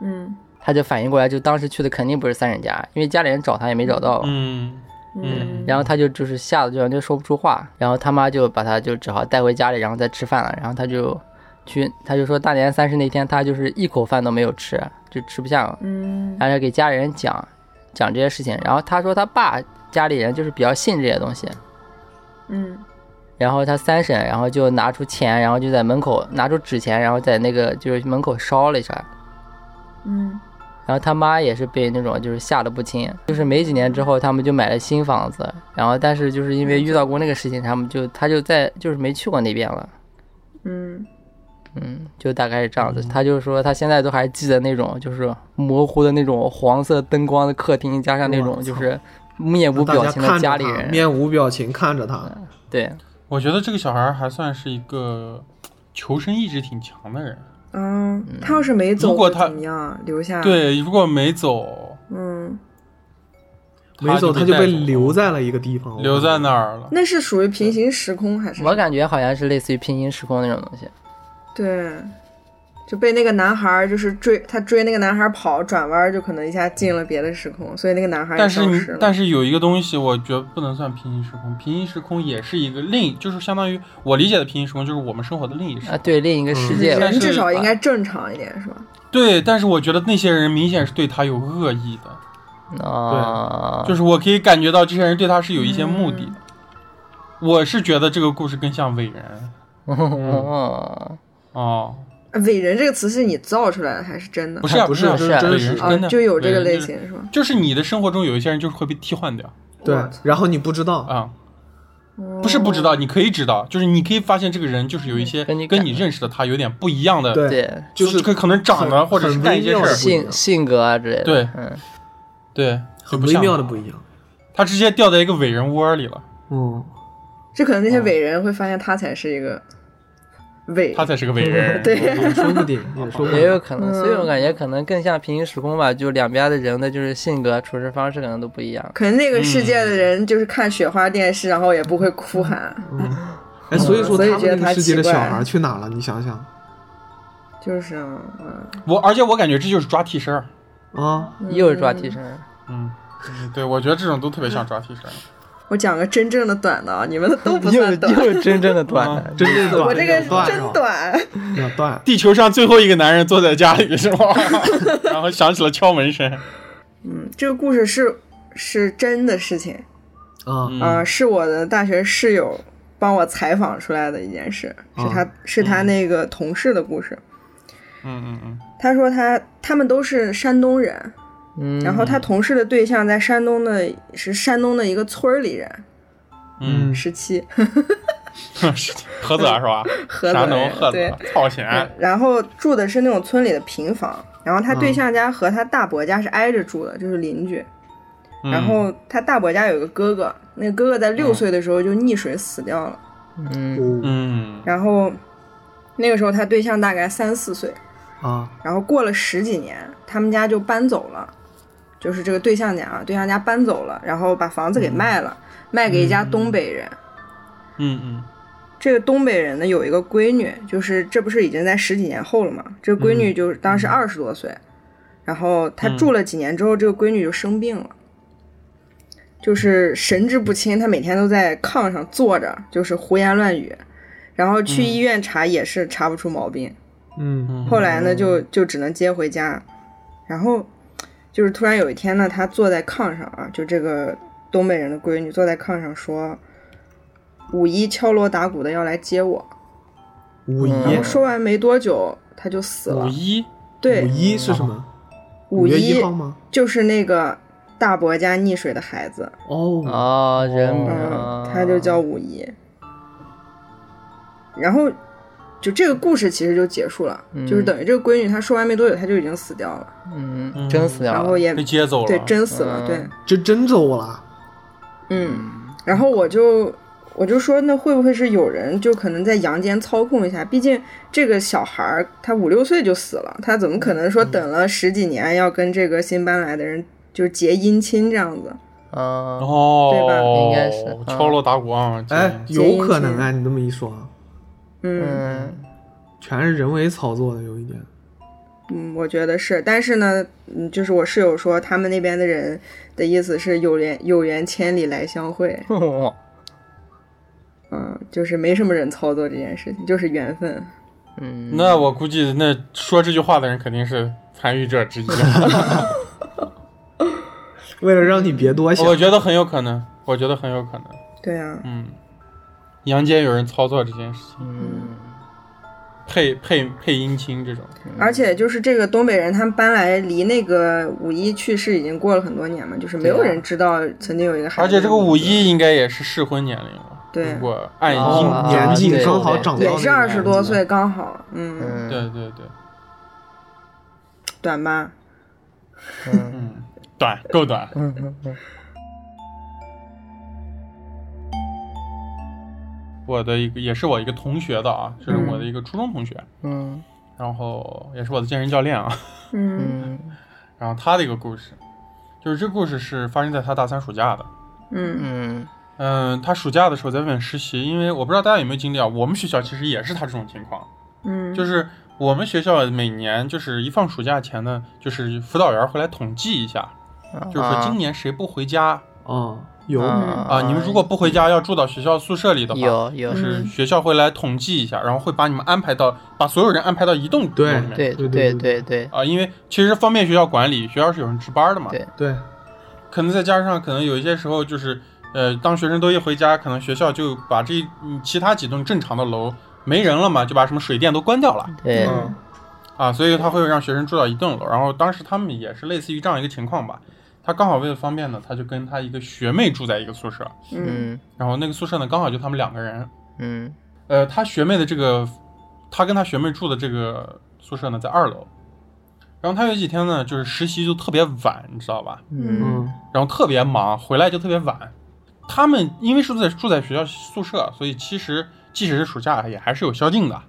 嗯。他就反应过来，就当时去的肯定不是三人家，因为家里人找他也没找到。嗯嗯，然后他就就是吓得就完全说不出话，然后他妈就把他就只好带回家里，然后再吃饭了。然后他就去，他就说大年三十那天他就是一口饭都没有吃，就吃不下了，嗯。然后就给家里人讲讲这些事情。然后他说他爸家里人就是比较信这些东西，嗯然后他三婶，然后就拿出钱，然后就在门口拿出纸钱，然后在那个就是门口烧了一下。嗯。然后他妈也是被那种就是吓得不轻，就是没几年之后，他们就买了新房子，然后但是就是因为遇到过那个事情，他们就他就在就是没去过那边了，嗯。嗯，就大概是这样子。他就说他现在都还记得那种就是模糊的那种黄色灯光的客厅，加上那种就是面无表情的家里人，面无表情看着他，对，我觉得这个小孩还算是一个求生意志挺强的人。嗯，他要是没走，如果他怎么样留下？，对，如果没走，嗯，没走他就被留在了一个地方，留在那儿了。那是属于平行时空还是？我感觉好像是类似于平行时空那种东西。对，就被那个男孩儿就是追他追那个男孩儿跑，转弯儿就可能一下进了别的时空，所以那个男孩儿但是。但是有一个东西，我觉得不能算平行时空。平行时空也是一个另，就是相当于我理解的平行时空，就是我们生活的另一个时啊，对，另一个世界吧但至少应该正常一点，是吧？对，但是我觉得那些人明显是对他有恶意的，啊，就是我可以感觉到这些人对他是有一些目的的。我是觉得这个故事更像伟人哦，[LAUGHS] 哦，伟人这个词是你造出来的还是真的？不？是啊不是啊，是啊真实啊。是真的，，就有这个类型是吧？就是你的生活中有一些人就是会被替换掉。对，然后你不知道，啊、哦不是不知道，你可以知道，就是你可以发现这个人就是有一些跟你认识的他有点不一样的，对，就是可可能长得或者是很干一些事儿性性格啊之类的，对嗯，对，很微妙的不一样。他直接掉在一个伟人窝里了，嗯，这可能那些伟人会发现他才是一个伟，他才是个伟人。[LAUGHS] 对。也说不定，也说不定。也有可能，嗯。所以我感觉可能更像平行时空吧，就两边的人的就是性格、处事方式可能都不一样。可能那个世界的人就是看雪花电视，然后也不会哭喊，哎，所以说所以他觉得他们那个世界的小孩去哪了？你想想。就是啊，嗯。我而且我感觉这就是抓替身儿，啊，又是抓替身，嗯，嗯对，我觉得这种都特别像抓替身儿。我讲个真正的短的啊，你们的都不又算短，又又真正的短真正的短我这个是真吧短。要断。地球上最后一个男人坐在家里是吗？[LAUGHS] 然后响起了敲门声。嗯，这个故事是是真的事情啊，嗯啊、是我的大学室友帮我采访出来的一件事，是啊他是他那个同事的故事。嗯嗯嗯他说他他们都是山东人，嗯，然后他同事的对象在山东的是山东的一个村里人，嗯，十七。[LAUGHS] 菏泽是吧？[LAUGHS] 菏泽山东人对菏泽，操闲。嗯然后住的是那种村里的平房，然后他对象家和他大伯家是挨着住的，就是邻居。嗯。然后他大伯家有个哥哥，那个哥哥在六岁的时候就溺水死掉了。嗯。哦嗯。然后那个时候他对象大概三四岁，啊，然后过了十几年，他们家就搬走了，就是这个对象家啊，对象家搬走了，然后把房子给卖了，卖给一家东北人。嗯嗯。这个东北人呢有一个闺女，就是这不是已经在十几年后了嘛？这个闺女就是当时二十多岁，然后她住了几年之后，这个闺女就生病了，就是神志不清，她每天都在炕上坐着，就是胡言乱语，然后去医院查也是查不出毛病。嗯。嗯，后来呢，就就只能接回家，然后就是突然有一天呢，她坐在炕上啊，就这个东北人的闺女坐在炕上说，五一敲锣打鼓的要来接我。五一然后说完没多久，她就死了。五一对，五一是什么？五月一一号吗？就是那个大伯家溺水的孩子，哦，啊，人名嗯，他就叫五一。然后就这个故事其实就结束了，就是等于这个闺女她说完没多久，她就已经死掉了，嗯，真死掉了。然后也被接走了。对真死了，嗯对，就真走了。嗯。然后我就我就说，那会不会是有人就可能在阳间操控一下？毕竟这个小孩儿他五六岁就死了，他怎么可能说等了十几年要跟这个新搬来的人就是结姻亲这样子？嗯，哦，对吧应该是嗯敲锣打鼓啊！哎，有可能啊，你这么一说，嗯嗯全是人为操作的，有一点。嗯，我觉得是，但是呢，嗯，就是我室友说他们那边的人的意思是有缘有缘千里来相会，[LAUGHS] 嗯，嗯，就是没什么人操作这件事情，就是缘分。嗯，那我估计那说这句话的人肯定是参与者之一。[LAUGHS] 为了让你别多想，我觉得很有可能，我觉得很有可能。对啊，嗯，阳间有人操作这件事情，嗯配配配姻亲这种。而且就是这个东北人，他们搬来离那个五一去世已经过了很多年嘛，就是没有人知道曾经有一个孩子。而且这个五一应该也是适婚年龄了。对如果按哦阴年纪对刚好长到也是二十多岁，刚好，嗯，嗯，对对对，短吧？嗯嗯，短够短。嗯嗯嗯我的一个也是我一个同学的啊，就是我的一个初中同学，嗯。然后也是我的健身教练啊。嗯。嗯 [LAUGHS] 然后他的一个故事，就是这个故事是发生在他大三暑假的。嗯。嗯。嗯，他暑假的时候在外面实习，因为我不知道大家有没有经历啊，我们学校其实也是他这种情况，嗯，就是我们学校每年就是一放暑假前呢，就是辅导员会来统计一下，就是说今年谁不回家。哦，有。啊？你们如果不回家要住到学校宿舍里的话，有有。就是学校会来统计一下，然后会把你们安排到，把所有人安排到一栋对里面。对对对对。对对。啊，因为其实方便学校管理，学校是有人值班的嘛。对。对，可能再加上可能有一些时候就是，呃，当学生都一回家，可能学校就把这嗯其他几栋正常的楼没人了嘛，就把什么水电都关掉了。对。嗯。啊，所以他会让学生住到一栋楼。然后当时他们也是类似于这样一个情况吧，他刚好为了方便呢，他就跟他一个学妹住在一个宿舍，嗯。嗯然后那个宿舍呢刚好就他们两个人，嗯。呃，他学妹的这个，他跟他学妹住的这个宿舍呢在二楼，然后他有几天呢就是实习就特别晚，你知道吧？嗯。嗯。然后特别忙，回来就特别晚。他们因为是住在住在学校宿舍，所以其实即使是暑假也还是有宵禁的，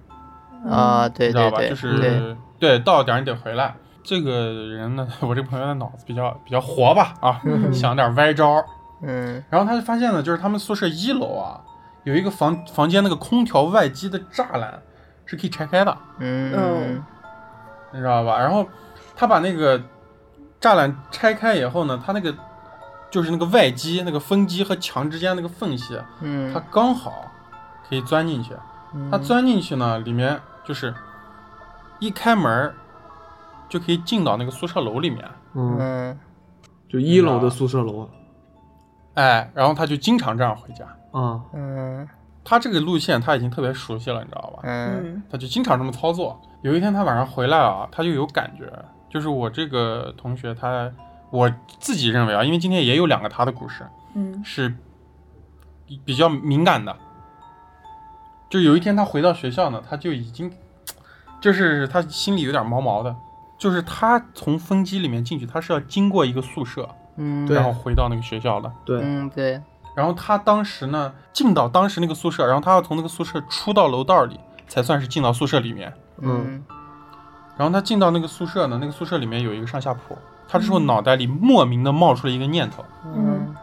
啊，对你知道吧？对对，就是对。对到点你得回来。这个人呢，[LAUGHS] 我这个朋友的脑子比较比较活吧啊，想点歪招然后他就发现呢，就是他们宿舍一楼啊，有一个房房间那个空调外机的栅栏是可以拆开的，嗯。你知道吧？然后他把那个栅栏拆开以后呢，他那个就是那个外机、那个风机和墙之间那个缝隙，他刚好可以钻进去。他钻进去呢，里面就是一开门儿就可以进到那个宿舍楼里面。嗯，嗯就一楼的宿舍楼哎，然后他就经常这样回家。啊，嗯他这个路线他已经特别熟悉了，你知道吧？嗯嗯他就经常这么操作。有一天他晚上回来啊，他就有感觉，就是我这个同学他，我自己认为啊，因为今天也有两个他的故事嗯是比比较敏感的。就有一天他回到学校呢，他就已经，就是他心里有点毛毛的，就是他从分机里面进去，他是要经过一个宿舍，嗯，然后回到那个学校的。对，嗯对，然后他当时呢，进到当时那个宿舍，然后他要从那个宿舍出到楼道里，才算是进到宿舍里面。嗯。然后他进到那个宿舍呢，那个宿舍里面有一个上下铺，他这时候脑袋里莫名的冒出了一个念头：嗯。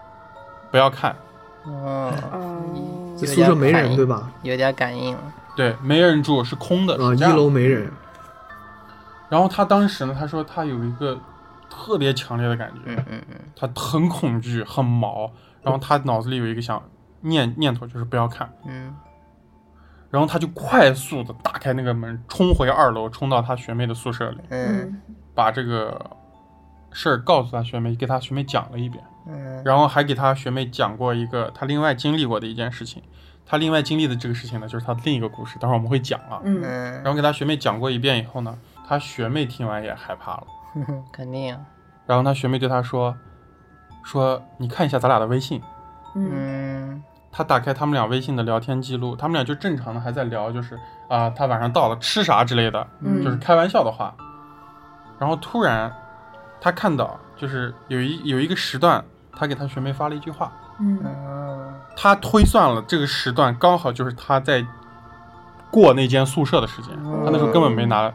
不要看，哦，哦。这宿舍没人对吧？有点感应，对，没人住，是空的，啊，一楼没人，然后他当时呢，他说他有一个特别强烈的感觉，嗯嗯嗯他很恐惧，很毛，然后他脑子里有一个想念念头，就是不要看。嗯然后他就快速的打开那个门，冲回二楼，冲到他学妹的宿舍里，嗯嗯把这个事儿告诉他学妹，给他学妹讲了一遍，嗯然后还给他学妹讲过一个他另外经历过的一件事情。他另外经历的这个事情呢，就是他另一个故事，等会儿我们会讲啊。嗯嗯，然后给他学妹讲过一遍以后呢，他学妹听完也害怕了，[LAUGHS] 肯定，然后他学妹对他说：“说你看一下咱俩的微信。”嗯。嗯他打开他们俩微信的聊天记录，他们俩就正常的还在聊，就是啊、他晚上到了吃啥之类的，嗯。就是开玩笑的话。然后突然，他看到就是有一有一个时段，他给他学妹发了一句话，嗯。嗯他推算了这个时段刚好就是他在过那间宿舍的时间，他那时候根本没拿，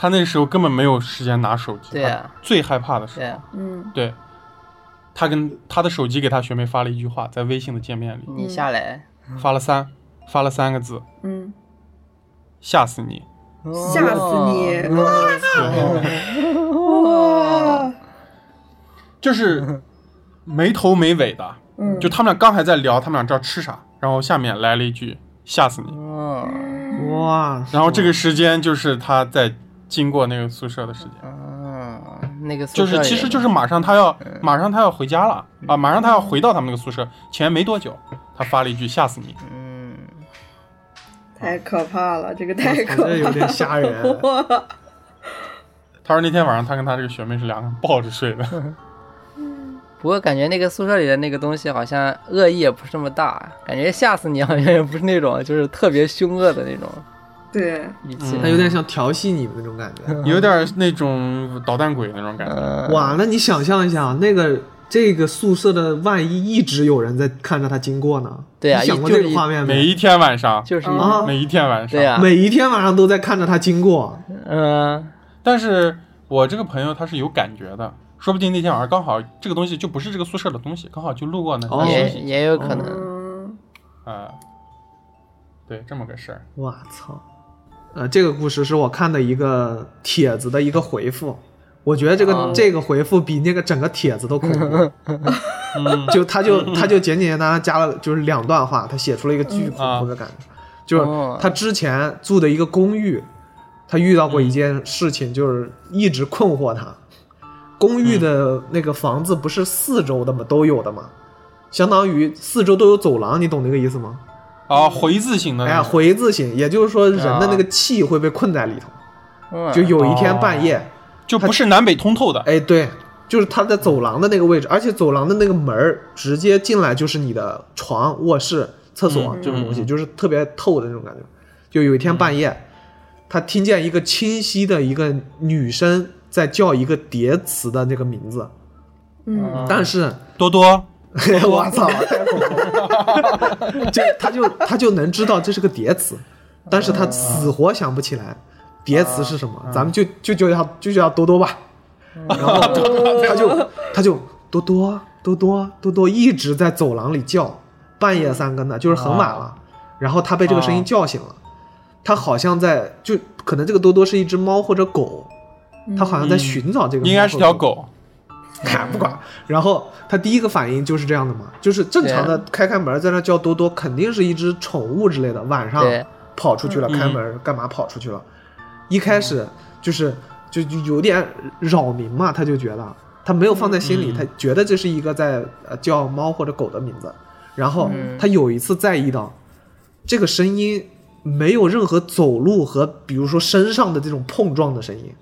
他那时候根本没有时间拿手机，对啊。最害怕的时候，对啊，嗯。对，他跟他的手机给他学妹发了一句话，在微信的界面里。你下来，发了三发了三个字，嗯，吓死你。吓死你！哦。哇，就是没头没尾的，嗯，就他们俩刚还在聊，他们俩知道吃啥，然后下面来了一句吓死你，嗯哇，然后这个时间就是他在经过那个宿舍的时间，啊，那个宿就是其实就是马上他要马上他要回家了啊，马上他要回到他们那个宿舍前没多久，他发了一句吓死你，嗯，太可怕了，这个太可怕了。有点吓人。[LAUGHS] 他说那天晚上他跟他这个学妹是两个人抱着睡的，[LAUGHS] 不过感觉那个宿舍里的那个东西好像恶意也不是那么大，感觉吓死你好像也不是那种就是特别凶恶的那种对，语气嗯。它有点像调戏你们那种感觉。有点那种捣蛋鬼那种感觉。嗯，哇，那你想象一下，那个这个宿舍的万一一直有人在看着他经过呢？对啊你想过这个画面没？每一天晚上，就是啊每一天晚上，对啊，每一天晚上都在看着他经过，嗯但是我这个朋友他是有感觉的，说不定那天晚上刚好这个东西就不是这个宿舍的东西，刚好就路过呢，哦他休也也有可能，嗯啊、对，这么个事儿。我操！呃，这个故事是我看的一个帖子的一个回复，我觉得这个、哦这个回复比那个整个帖子都恐怖。嗯 [LAUGHS] 就他就他就简简单单加了就是两段话，他写出了一个巨恐怖的感觉，就是哦他之前住的一个公寓，他遇到过一件事情，就是一直困惑他。公寓的那个房子不是四周的吗？都有的吗？相当于四周都有走廊，你懂那个意思吗？啊，回字形的哎呀，回字形，也就是说人的那个气会被困在里头。嗯就有一天半夜，就不是南北通透的。哎，对，就是他在走廊的那个位置，而且走廊的那个门儿直接进来就是你的床、卧室、厕所嗯这种东西，就是特别透的那种感觉。就有一天半夜，他听见一个清晰的一个女声在叫一个叠词的那个名字，嗯。但是多多，[LAUGHS] 我操，太恐怖了！[LAUGHS] 就他就他就能知道这是个叠词，但是他死活想不起来叠词是什么。咱们就就就叫就叫多多吧。然后 [LAUGHS] 他就他就多多多多多多一直在走廊里叫，半夜三更的，就是很晚了。然后他被这个声音叫醒了，他好像在就可能这个多多是一只猫或者狗，他好像在寻找这个应该是条狗。看不管。然后他第一个反应就是这样的嘛，就是正常的开开门在那叫多多，肯定是一只宠物之类的，晚上跑出去了，嗯。开门干嘛跑出去了？一开始就是就就有点扰民嘛，他就觉得他没有放在心里，嗯。他觉得这是一个在呃叫猫或者狗的名字。然后嗯。他有一次在意到，这个声音没有任何走路和比如说身上的这种碰撞的声音，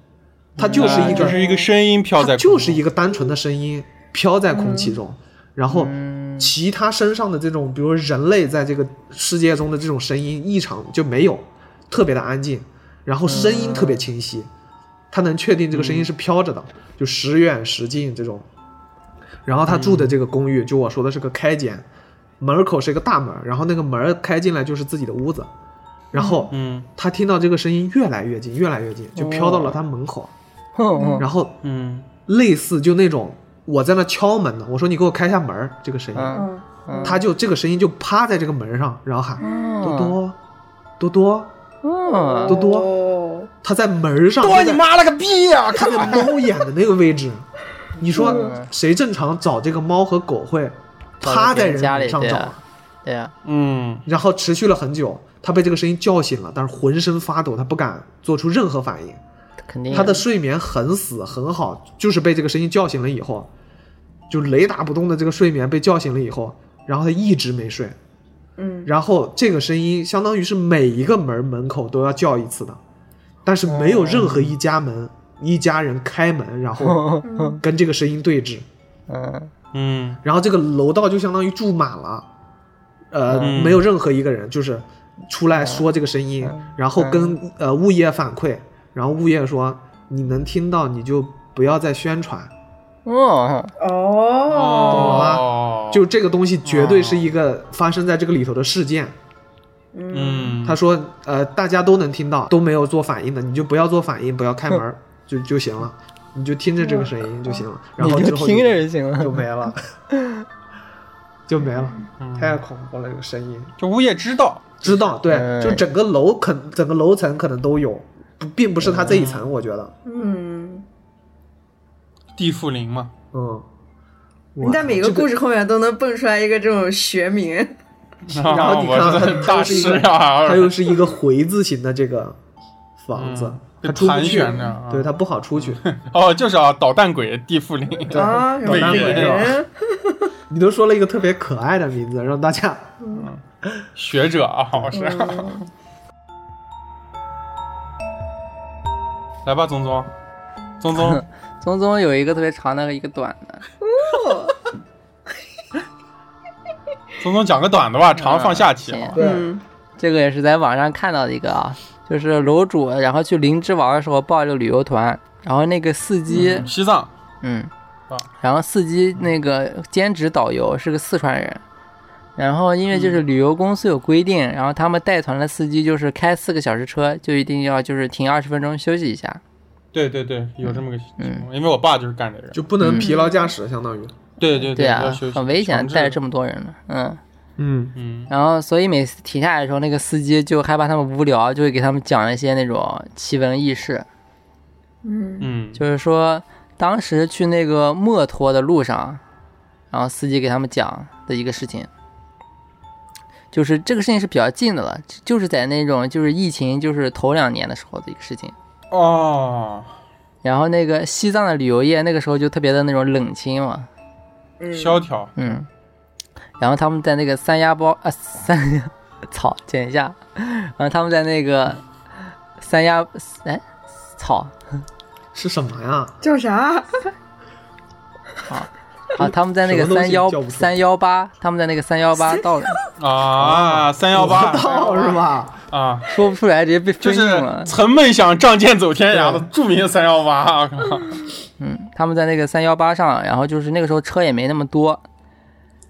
它就是一个、是一个声音飘在就是一个单纯的声音飘在空气中，然后嗯其他身上的这种，比如人类在这个世界中的这种声音异常就没有，特别的安静，然后声音特别清晰，他能确定这个声音是飘着的，就时远时近这种。然后他住的这个公寓，就我说的是个开间，门口是一个大门，然后那个门开进来就是自己的屋子，然后嗯。他听到这个声音越来越近，越来越近，就飘到了他门口，哼哼然后嗯。类似就那种我在那敲门呢，我说你给我开下门，这个声音，嗯嗯。他就这个声音就趴在这个门上，然后喊多多多多，嗯。多多。哦。他在门上，多你妈了个逼呀！[LAUGHS] 他在猫眼的那个位置，你说嗯。谁正常找这个猫和狗会趴在人门上找？对啊？对呀，嗯。然后持续了很久，他被这个声音叫醒了，但是浑身发抖，他不敢做出任何反应。肯定。他的睡眠很死很好，就是被这个声音叫醒了以后，就雷打不动的这个睡眠被叫醒了以后，然后他一直没睡，嗯。然后这个声音相当于是每一个门门口都要叫一次的，但是没有任何一家门、一家人开门，然后跟这个声音对峙，嗯。嗯。然后这个楼道就相当于住满了，呃，嗯。没有任何一个人就是出来说这个声音，然后跟呃物业反馈，然后物业说你能听到你就不要再宣传，哦。哦。懂了吗，就这个东西绝对是一个发生在这个里头的事件。嗯。他说呃大家都能听到，都没有做反应的，你就不要做反应，不要开门 [LAUGHS] 就就行了，你就听着这个声音就行了，然后你就听着就行了就没了，[LAUGHS] 就没了，嗯。太恐怖了这个声音。就物业知道，知道，对，嗯就整个楼肯整个楼层可能都有，不并不是他这一层，我觉得，嗯，地缚灵嘛，嗯，你在每个故事后面都能蹦出来一个这种学名，[LAUGHS] 然后你看它是大师它又是一个啊，它又是一个回字形的这个房子嗯，它出去。旋着啊，对，它不好出去。[LAUGHS] 哦，就是啊，捣蛋鬼地缚灵，啊，什么伪伪人是吧，[LAUGHS] 你都说了一个特别可爱的名字，让大家学者啊，我是。嗯来吧，宗宗，宗宗，[LAUGHS] 宗宗有一个特别长的，一个短的。宗宗讲个短的吧，长放下期啊。行。嗯。这个也是在网上看到的一个啊，就是楼主然后去灵芝玩的时候报了个旅游团，然后那个司机，西藏，嗯啊，然后司机那个兼职导游是个四川人，然后因为就是旅游公司有规定，然后他们带团的司机就是开四个小时车就一定要就是停二十分钟休息一下，对对对，有这么个情嗯。况，因为我爸就是干这个。就不能疲劳驾驶，相当于，对对对啊很危险，带着这么多人呢，嗯。嗯，嗯。然后，所以每次停下来的时候，那个司机就害怕他们无聊，就会给他们讲一些那种奇闻异事。嗯。嗯，就是说，当时去那个墨脱的路上，然后司机给他们讲的一个事情，就是这个事情是比较近的了，就是在那种就是疫情就是头两年的时候的一个事情。哦，然后那个西藏的旅游业那个时候就特别的那种冷清嘛，嗯，萧条，嗯，然后他们在那个三亚包啊三，[LAUGHS] 草，剪一下，然后他们在那个三亚哎，草是什么呀？叫啥？[LAUGHS] [LAUGHS] 啊，他们在那个三幺三幺八，他们在那个三幺八到啊，三幺八。道是吧？啊，说不出来，直接被就是封印了。曾梦想仗剑走天涯的著名三幺八，我 [LAUGHS] 靠嗯，他们在那个三幺八上，然后就是那个时候车也没那么多，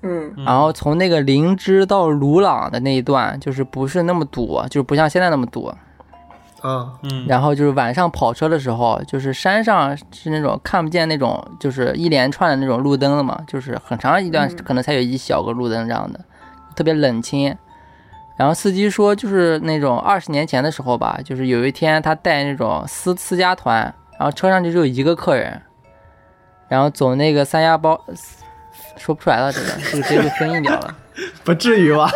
嗯。然后从那个灵芝到鲁朗的那一段，就是不是那么堵，就是不像现在那么堵。啊，嗯，然后就是晚上跑车的时候，就是山上是那种看不见那种，就是一连串的那种路灯的嘛，就是很长一段嗯可能才有一小个路灯这样的，特别冷清。然后司机说，就是那种二十年前的时候吧，就是有一天他带那种私私家团，然后车上就只有一个客人，然后走那个三亚包，说不出来了，这个这个直接就封印掉了。[LAUGHS] 不至于吧？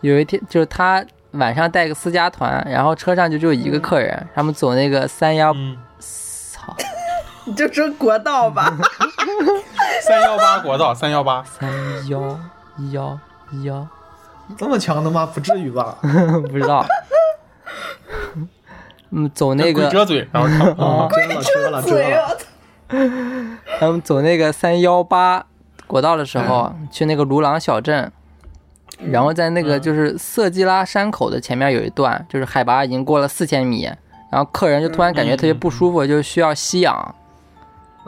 有一天就是他晚上带个私家团，然后车上就只有一个客人，他们走那个三幺，嗯，操，[LAUGHS] 你就说国道吧。[LAUGHS] 三幺八国道三幺八，三幺幺幺，这么强的吗？不至于吧？[LAUGHS] 不知道。嗯，走那个鬼遮嘴，然后看啊，遮了遮了！他们走那个三幺八国道的时候，去那个卢朗小镇，然后在那个嗯。就是色季拉山口的前面有一段，就是海拔已经过了四千米，然后客人就突然感觉特别不舒服，就需要吸氧，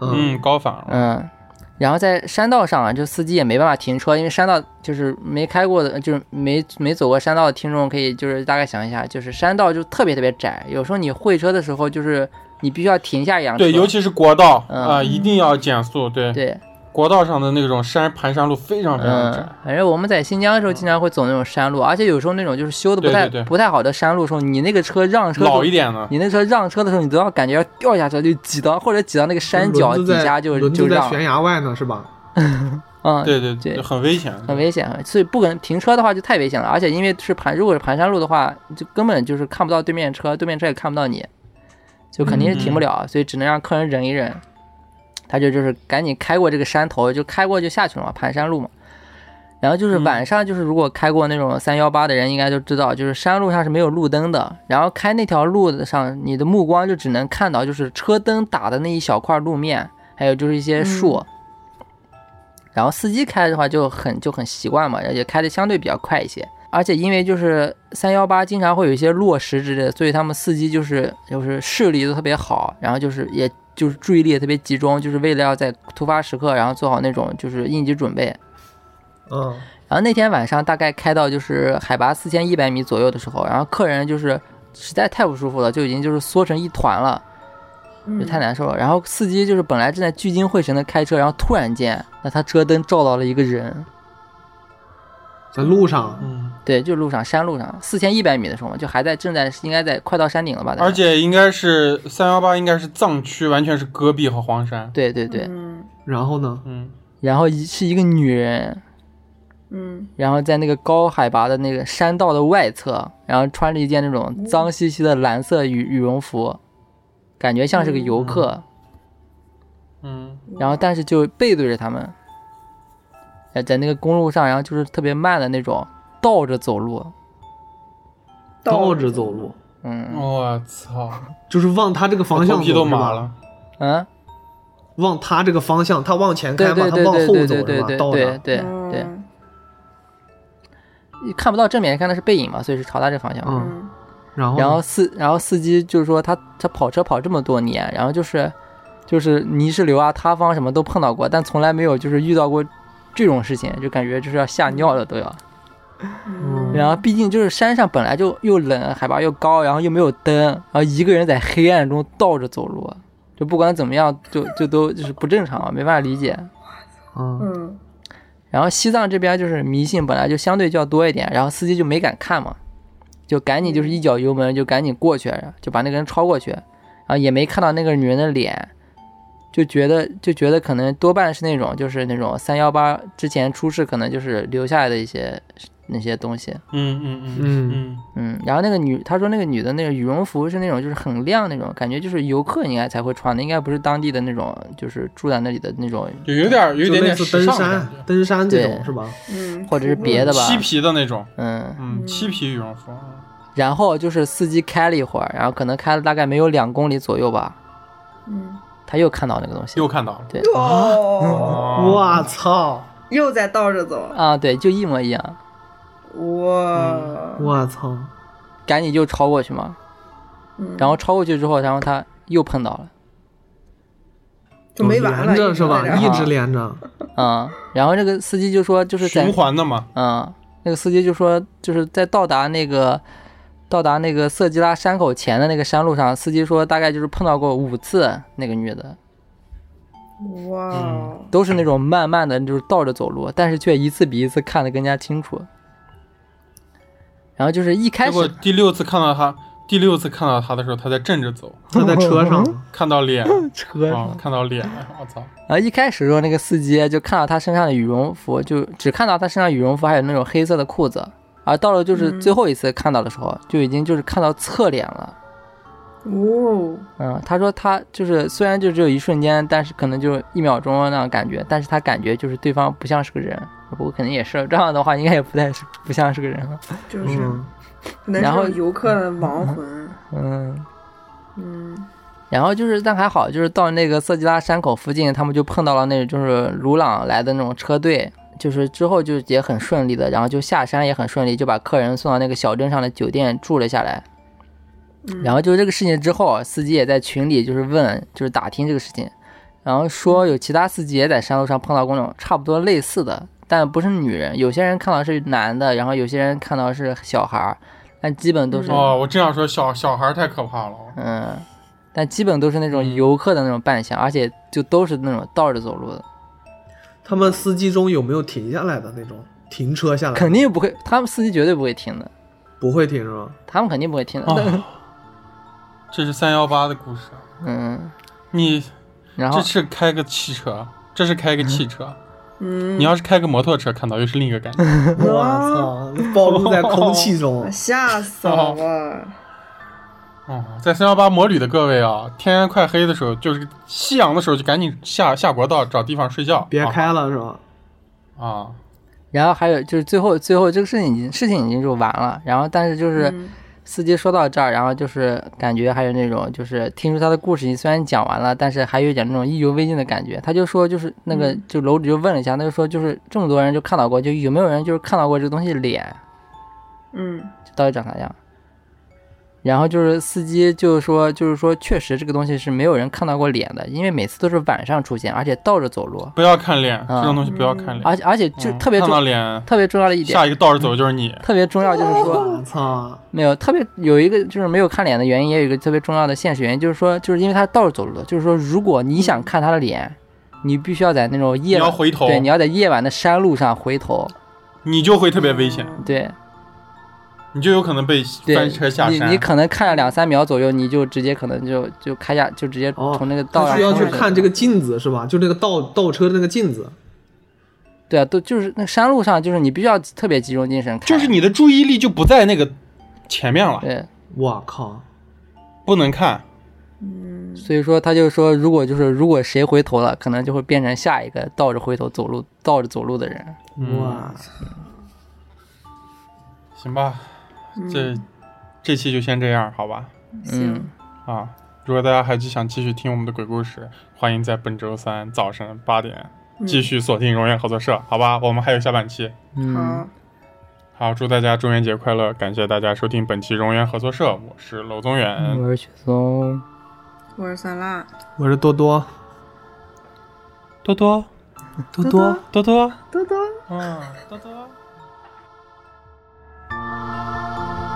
嗯嗯，高反了，嗯，然后在山道上啊，就司机也没办法停车，因为山道就是没开过的，就是没没走过山道的听众可以就是大概想一下，就是山道就特别特别窄，有时候你会车的时候，就是你必须要停下一辆车，对，尤其是国道嗯。啊，一定要减速，对，对，国道上的那种山盘山路非常非常窄。嗯，，反正我们在新疆的时候经常会走那种山路，而且有时候那种就是修的不太对对对。不太好的山路的时候，你那个车让车老一点的，你那车让车的时候，你都要感觉要掉下去，就挤到或者挤到那个山脚底下就轮子在就让，悬崖外呢，是吧？[LAUGHS] 嗯，对对对。很危险，很危险，所以不可能停车的话就太危险了，而且因为是盘，如果是盘山路的话，就根本就是看不到对面车，对面车也看不到你，就肯定是停不了，所以只能让客人忍一忍。他就就是赶紧开过这个山头，就开过就下去了嘛，盘山路嘛。然后就是晚上，就是如果开过那种三幺八的人应该都知道，就是山路上是没有路灯的，然后开那条路的上，你的目光就只能看到就是车灯打的那一小块路面，还有就是一些树。然后司机开的话就很就很习惯嘛，而且开的相对比较快一些。而且因为就是三幺八经常会有一些落石之类的，所以他们司机就是就是视力都特别好，然后就是也就是注意力也特别集中，就是为了要在突发时刻，然后做好那种就是应急准备。嗯然后那天晚上大概开到就是海拔四千一百米左右的时候，然后客人就是实在太不舒服了，就已经就是缩成一团了。就太难受了。然后司机就是本来正在聚精会神的开车，然后突然间，那他车灯照到了一个人，在路上，嗯，对，就路上山路上，四千一百米的时候嘛，就还在正在应该在快到山顶了吧？大概而且应该是三幺八，应该是藏区，完全是戈壁和黄山，对对对，嗯。然后呢？嗯，然后一是一个女人，嗯。然后在那个高海拔的那个山道的外侧，然后穿着一件那种脏兮兮的蓝色羽羽绒服，感觉像是个游客，嗯，然后但是就背对着他们，呃在那个公路上，然后就是特别慢的那种倒着走路，倒着走路，嗯。我操，就是往他这个方向头皮都走是吧？麻了，嗯，往他这个方向，他往前开嘛，对对他往后对对对走是吧？对对对倒着。对对嗯。对，看不到正面，看的是背影嘛，所以是朝他这方向。嗯，嗯。然后然后司然后司机就是说他他跑车跑这么多年，然后就是就是泥石流啊、塌方什么都碰到过，但从来没有就是遇到过这种事情，就感觉就是要吓尿了都要。嗯然后毕竟就是山上本来就又冷，海拔又高，然后又没有灯，然后一个人在黑暗中倒着走路，就不管怎么样，就就都就是不正常，没办法理解。嗯嗯然后西藏这边就是迷信本来就相对较多一点，然后司机就没敢看嘛，就赶紧就是一脚油门就赶紧过去，就把那个人超过去，然后也没看到那个女人的脸，就觉得就觉得可能多半是那种就是那种三幺八之前出事可能就是留下来的一些那些东西，嗯嗯嗯嗯。嗯，嗯，然后那个女她说那个女的那个羽绒服是那种就是很亮那种，感觉就是游客应该才会穿的，应该不是当地的那种就是住在那里的那种就有点有一就点点时类似登山登山这种是吧？嗯，或者是别的吧，漆皮的那种，嗯。嗯，漆皮羽绒服，然后就是司机开了一会儿，然后可能开了大概没有两公里左右吧，嗯，他又看到那个东西又看到了，对。我操！又在倒着走，啊，对，就一模一样，哇，我操！赶紧就超过去嘛。嗯。然后超过去之后，然后他又碰到了，就没完了，连着是吧？一直连着。嗯，然后那个司机就说，就是在循环的嘛，嗯，那个司机就说，就是在到达那个到达那个色吉拉山口前的那个山路上，司机说大概就是碰到过五次那个女的，哇，嗯都是那种慢慢的就是倒着走路，但是却一次比一次看得更加清楚。然后就是一开结果始，第六次看到他，第六次看到他的时候，他在正着走，[LAUGHS] 他在车上，看到脸，[LAUGHS] 车啊，看到脸了，我操，然后一开始的时候，那个司机就看到他身上的羽绒服，就只看到他身上羽绒服还有那种黑色的裤子，而到了就是嗯最后一次看到的时候，就已经就是看到侧脸了。哦，嗯，他说他就是虽然就只有一瞬间，但是可能就一秒钟那种感觉，但是他感觉就是对方不像是个人，不过肯定也是这样的话，应该也不太是不像是个人了。就是然后游客的亡魂。嗯，嗯然后就是但还好，就是到那个色季拉山口附近，他们就碰到了那种就是鲁朗来的那种车队。就是之后就也很顺利的，然后就下山也很顺利，就把客人送到那个小镇上的酒店住了下来。嗯。然后就这个事情之后，司机也在群里就是问，就是打听这个事情，然后说有其他司机也在山路上碰到过那种差不多类似的，但不是女人，有些人看到是男的，然后有些人看到是小孩儿，但基本都是哦，我这样说，小小孩太可怕了。嗯，但基本都是那种游客的那种扮相，而且就都是那种倒着走路的，他们司机中有没有停下来的那种停车下来？肯定不会，他们司机绝对不会停的，不会停是吧？他们肯定不会停的。哦，[LAUGHS] 这是三幺八的故事。嗯，你然后这是开个汽车，这是开个汽车。嗯，你要是开个摩托车，看到又是另一个感觉。[LAUGHS] 我操，暴露在空气中。[LAUGHS] 吓死了我！哦，在三幺八摩旅的各位啊，天快黑的时候，就是夕阳的时候，就赶紧下下国道找地方睡觉。别开了是吧？啊！然后还有就是最后最后这个事情已经事情已经就完了，然后但是就是嗯司机说到这儿，然后就是感觉还有那种就是听说他的故事虽然讲完了，但是还有一点那种意犹未尽的感觉。他就说就是那个嗯就楼主就问了一下，他就说就是这么多人就看到过，就有没有人就是看到过这个东西脸，嗯就到底长啥样？然后就是司机就是说，就是说，确实这个东西是没有人看到过脸的，因为每次都是晚上出现，而且倒着走路，不要看脸，啊这种东西不要看脸。而且而且就特别重、到脸，特别重要的一点，下一个倒着走就是你。特别重要就是说！没有特别有一个就是没有看脸的原因，也有一个特别重要的现实原因，就是说，就是因为他倒着走路的，就是说，如果你想看他的脸，你必须要在那种夜晚，要回头，对，你要在夜晚的山路上回头，你就会特别危险，对你就有可能被翻车下山。你你可能看了两三秒左右，你就直接可能就就开下就直接哦从那个道上他需要去看这个镜子是吧？就那个倒倒车的那个镜子。对啊，都就是那山路上，就是你必须要特别集中精神看，就是你的注意力就不在那个前面了，对，我靠！不能看。嗯所以说他就说，如果就是如果谁回头了，可能就会变成下一个倒着回头走路、倒着走路的人。嗯哇，行吧，这这期就先这样，好吧？嗯，啊，如果大家还是想继续听我们的鬼故事，欢迎在本周三早晨八点继续锁定荣源合作社，好吧？我们还有下半期。嗯，好，好，祝大家中元节快乐！感谢大家收听本期荣源合作社，我是娄宗远，我是雪松。我是酸辣，我是多多，多多多多。多多，多多。嗯，多多。Música